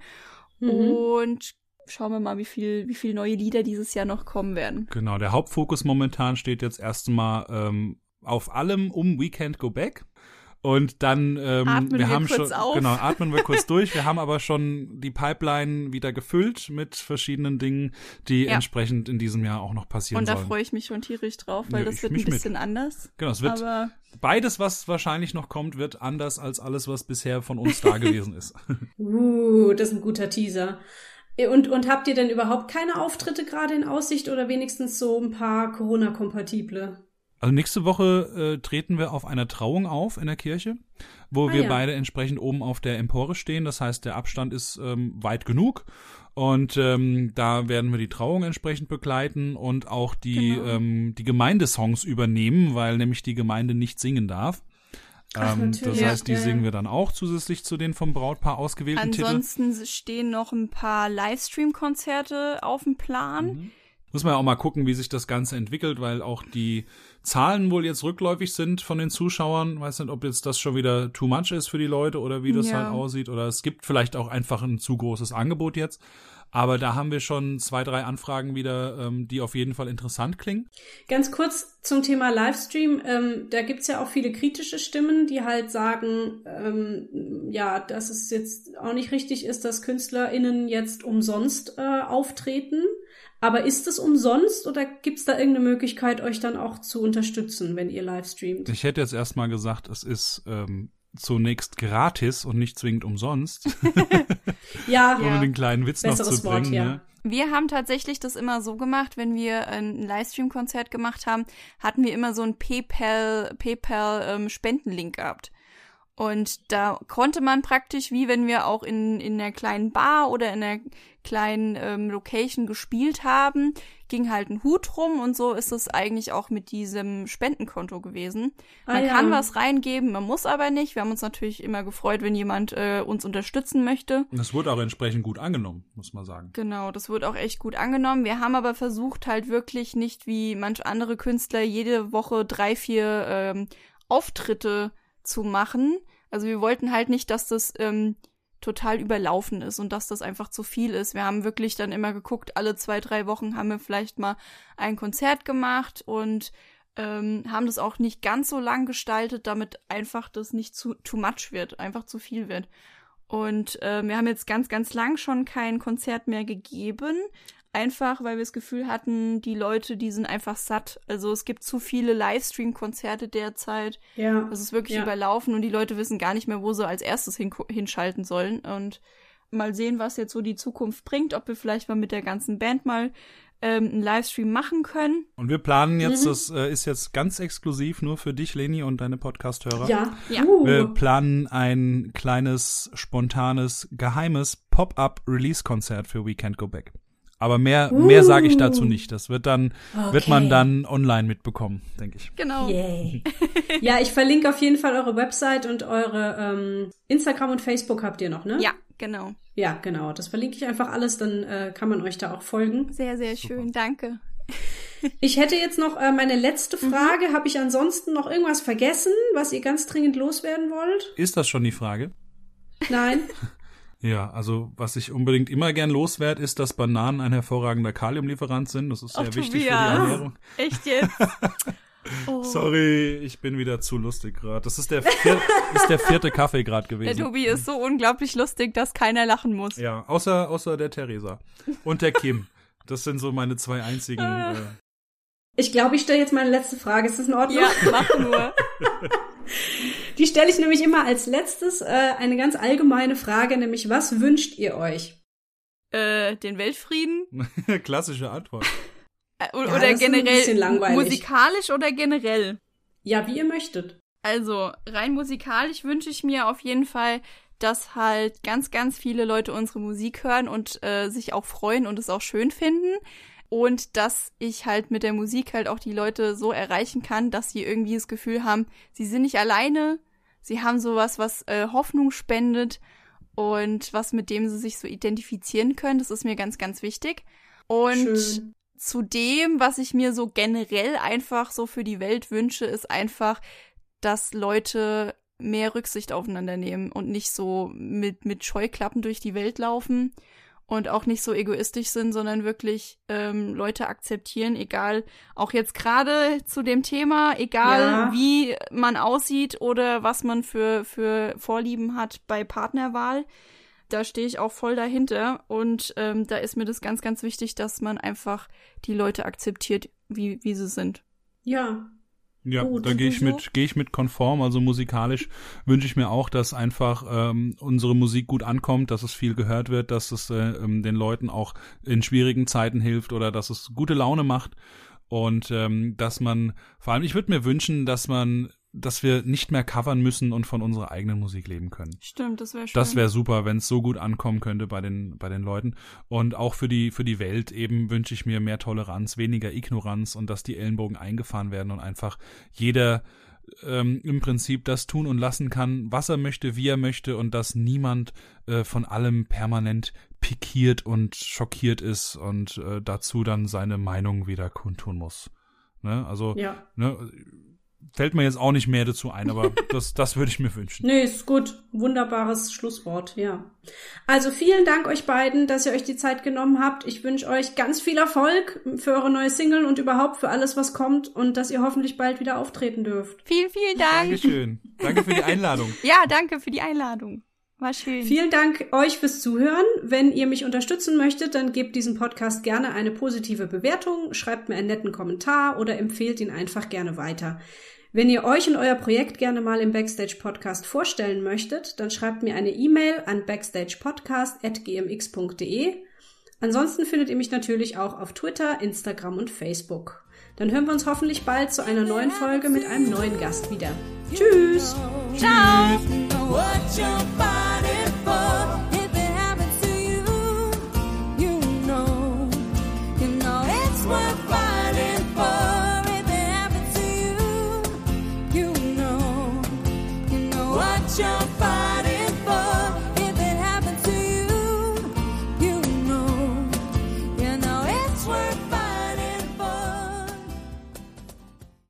Mhm. Und schauen wir mal, wie viel, wie viel neue Lieder dieses Jahr noch kommen werden. Genau, der Hauptfokus momentan steht jetzt erstmal ähm, auf allem um Weekend Go Back. Und dann, ähm, Atmen wir wir haben kurz schon, auf. genau, atmen wir kurz durch. Wir haben aber schon die Pipeline wieder gefüllt mit verschiedenen Dingen, die Ja. entsprechend in diesem Jahr auch noch passieren Und da sollen. freue ich mich schon tierisch drauf, weil Ja, das wird ein mich mit. bisschen anders. Genau, es wird Aber beides, was wahrscheinlich noch kommt, wird anders als alles, was bisher von uns da gewesen ist. Uh, das ist ein guter Teaser. Und, und habt ihr denn überhaupt keine Auftritte gerade in Aussicht oder wenigstens so ein paar Corona-kompatible? Also nächste Woche äh, treten wir auf einer Trauung auf in der Kirche, wo Ah, wir ja. beide entsprechend oben auf der Empore stehen. Das heißt, der Abstand ist ähm, weit genug. Und ähm, da werden wir die Trauung entsprechend begleiten und auch die, Genau. ähm, die Gemeindesongs übernehmen, weil nämlich die Gemeinde nicht singen darf. Ach, Ähm, das heißt, die Ja, singen wir dann auch zusätzlich zu den vom Brautpaar ausgewählten Titeln. ansonsten stehen noch ein paar Livestream-Konzerte auf dem Plan. Mhm. Muss man ja auch mal gucken, wie sich das Ganze entwickelt, weil auch die Zahlen wohl jetzt rückläufig sind von den Zuschauern. Weiß nicht, ob jetzt das schon wieder too much ist für die Leute oder wie das Ja. halt aussieht. Oder es gibt vielleicht auch einfach ein zu großes Angebot jetzt. Aber da haben wir schon zwei, drei Anfragen wieder, ähm, die auf jeden Fall interessant klingen. Ganz kurz zum Thema Livestream. Ähm, da gibt's ja auch viele kritische Stimmen, die halt sagen, ähm, ja, dass es jetzt auch nicht richtig ist, dass KünstlerInnen jetzt umsonst äh, auftreten. Aber ist es umsonst oder gibt's da irgendeine Möglichkeit, euch dann auch zu unterstützen, wenn ihr live streamt? Ich hätte jetzt erstmal gesagt, es ist ähm, zunächst gratis und nicht zwingend umsonst, Ja, um Ja. den kleinen Witz noch Besseres zu Wort, bringen. ja. Ne? Wir haben tatsächlich das immer so gemacht, wenn wir ein Livestream-Konzert gemacht haben, hatten wir immer so einen PayPal, PayPal ähm, Spendenlink gehabt. Und da konnte man praktisch, wie wenn wir auch in, in einer kleinen Bar oder in einer kleinen ähm, Location gespielt haben, ging halt ein Hut rum und so ist es eigentlich auch mit diesem Spendenkonto gewesen. Ah, Man ja. kann was reingeben, man muss aber nicht. Wir haben uns natürlich immer gefreut, wenn jemand äh, uns unterstützen möchte. Und das wurde auch entsprechend gut angenommen, muss man sagen. Genau, das wird auch echt gut angenommen. Wir haben aber versucht, halt wirklich nicht wie manch andere Künstler jede Woche drei, vier ähm, Auftritte zu machen. Also wir wollten halt nicht, dass das ähm, total überlaufen ist und dass das einfach zu viel ist. Wir haben wirklich dann immer geguckt, alle zwei, drei Wochen haben wir vielleicht mal ein Konzert gemacht und ähm, haben das auch nicht ganz so lang gestaltet, damit einfach das nicht zu too much wird, einfach zu viel wird. Und äh, wir haben jetzt ganz, ganz lang schon kein Konzert mehr gegeben. Einfach, weil wir das Gefühl hatten, die Leute, die sind einfach satt. Also es gibt zu viele Livestream-Konzerte derzeit. ja. Es ist wirklich Ja. überlaufen und die Leute wissen gar nicht mehr, wo sie als erstes hin hinschalten sollen. Und mal sehen, was jetzt so die Zukunft bringt, ob wir vielleicht mal mit der ganzen Band mal ähm, einen Livestream machen können. Und wir planen jetzt, Mhm. das äh, ist jetzt ganz exklusiv nur für dich, Leni, und deine Podcast-Hörer. Ja. Ja. Uh. Wir planen ein kleines, spontanes, geheimes Pop-up-Release-Konzert für We Can't Go Back. Aber mehr, mehr sage ich dazu nicht. Das wird dann, wird man Okay. dann online mitbekommen, denke ich. Genau. Yay. ja, ich verlinke auf jeden Fall eure Website und eure ähm, Instagram und Facebook habt ihr noch, ne? Ja, genau. Ja, genau. Das verlinke ich einfach alles, dann äh, kann man euch da auch folgen. Sehr, sehr schön. Danke. Ich hätte jetzt noch äh, meine letzte Mhm. Frage. Habe ich ansonsten noch irgendwas vergessen, was ihr ganz dringend loswerden wollt? Ist das schon die Frage? Nein? Ja, also was ich unbedingt immer gern loswerde, ist, dass Bananen ein hervorragender Kaliumlieferant sind. Das ist sehr Ach, wichtig für die Tobias. Ernährung. Echt jetzt? Oh. Sorry, ich bin wieder zu lustig gerade. Das ist der, vier, ist der vierte Kaffee gerade Der gewesen. Tobi ist so unglaublich lustig, dass keiner lachen muss. Ja, außer, außer der Theresa. Und der Kim. Das sind so meine zwei einzigen. Äh, Ich glaube, ich stelle jetzt meine letzte Frage. Ist das in Ordnung? Ja, mach nur. Die stelle ich nämlich immer als letztes. Äh, eine ganz allgemeine Frage, nämlich was wünscht ihr euch? äh, den Weltfrieden? klassische Antwort. Äh, Ja, oder generell bisschen langweilig. musikalisch oder generell? Ja, wie ihr möchtet. Also, rein musikalisch wünsche ich mir auf jeden Fall, dass halt ganz, ganz viele Leute unsere Musik hören und äh, sich auch freuen und es auch schön finden. Und dass ich halt mit der Musik halt auch die Leute so erreichen kann, dass sie irgendwie das Gefühl haben, sie sind nicht alleine, sie haben sowas, was äh, Hoffnung spendet und was mit dem sie sich so identifizieren können. Das ist mir ganz, ganz wichtig. Und Schön. zu dem, was ich mir so generell einfach so für die Welt wünsche, ist einfach, dass Leute mehr Rücksicht aufeinander nehmen und nicht so mit, mit Scheuklappen durch die Welt laufen und auch nicht so egoistisch sind, sondern wirklich ähm, Leute akzeptieren, egal, auch jetzt gerade zu dem Thema, egal Ja. wie man aussieht oder was man für, für Vorlieben hat bei Partnerwahl. Da stehe ich auch voll dahinter und ähm, da ist mir das ganz, ganz wichtig, dass man einfach die Leute akzeptiert, wie, wie sie sind. Ja. Ja, Gut, da gehe ich so. mit, gehe ich mit konform. Also musikalisch wünsche ich mir auch, dass einfach ähm, unsere Musik gut ankommt, dass es viel gehört wird, dass es äh, ähm, den Leuten auch in schwierigen Zeiten hilft oder dass es gute Laune macht und ähm, dass man vor allem, ich würde mir wünschen, dass man, dass wir nicht mehr covern müssen und von unserer eigenen Musik leben können. Stimmt, das wäre schön. Das wäre super, wenn es so gut ankommen könnte bei den, bei den Leuten. Und auch für die, für die Welt eben wünsche ich mir mehr Toleranz, weniger Ignoranz und dass die Ellenbogen eingefahren werden und einfach jeder ähm, im Prinzip das tun und lassen kann, was er möchte, wie er möchte und dass niemand äh, von allem permanent pikiert und schockiert ist und äh, dazu dann seine Meinung wieder kundtun muss. Ne? Also Ja. ne, fällt mir jetzt auch nicht mehr dazu ein, aber das, das würde ich mir wünschen. Nee, ist gut. Wunderbares Schlusswort, ja. Also vielen Dank euch beiden, dass ihr euch die Zeit genommen habt. Ich wünsche euch ganz viel Erfolg für eure neue Single und überhaupt für alles, was kommt und dass ihr hoffentlich bald wieder auftreten dürft. Vielen, vielen Dank. Dankeschön. Danke für die Einladung. Ja, danke für die Einladung. War schön. Vielen Dank euch fürs Zuhören. Wenn ihr mich unterstützen möchtet, dann gebt diesem Podcast gerne eine positive Bewertung, schreibt mir einen netten Kommentar oder empfehlt ihn einfach gerne weiter. Wenn ihr euch und euer Projekt gerne mal im Backstage Podcast vorstellen möchtet, dann schreibt mir eine E-Mail an backstagepodcast.gmx.de. Ansonsten findet ihr mich natürlich auch auf Twitter, Instagram und Facebook. Dann hören wir uns hoffentlich bald zu einer neuen Folge mit einem neuen Gast wieder. Tschüss! Ciao.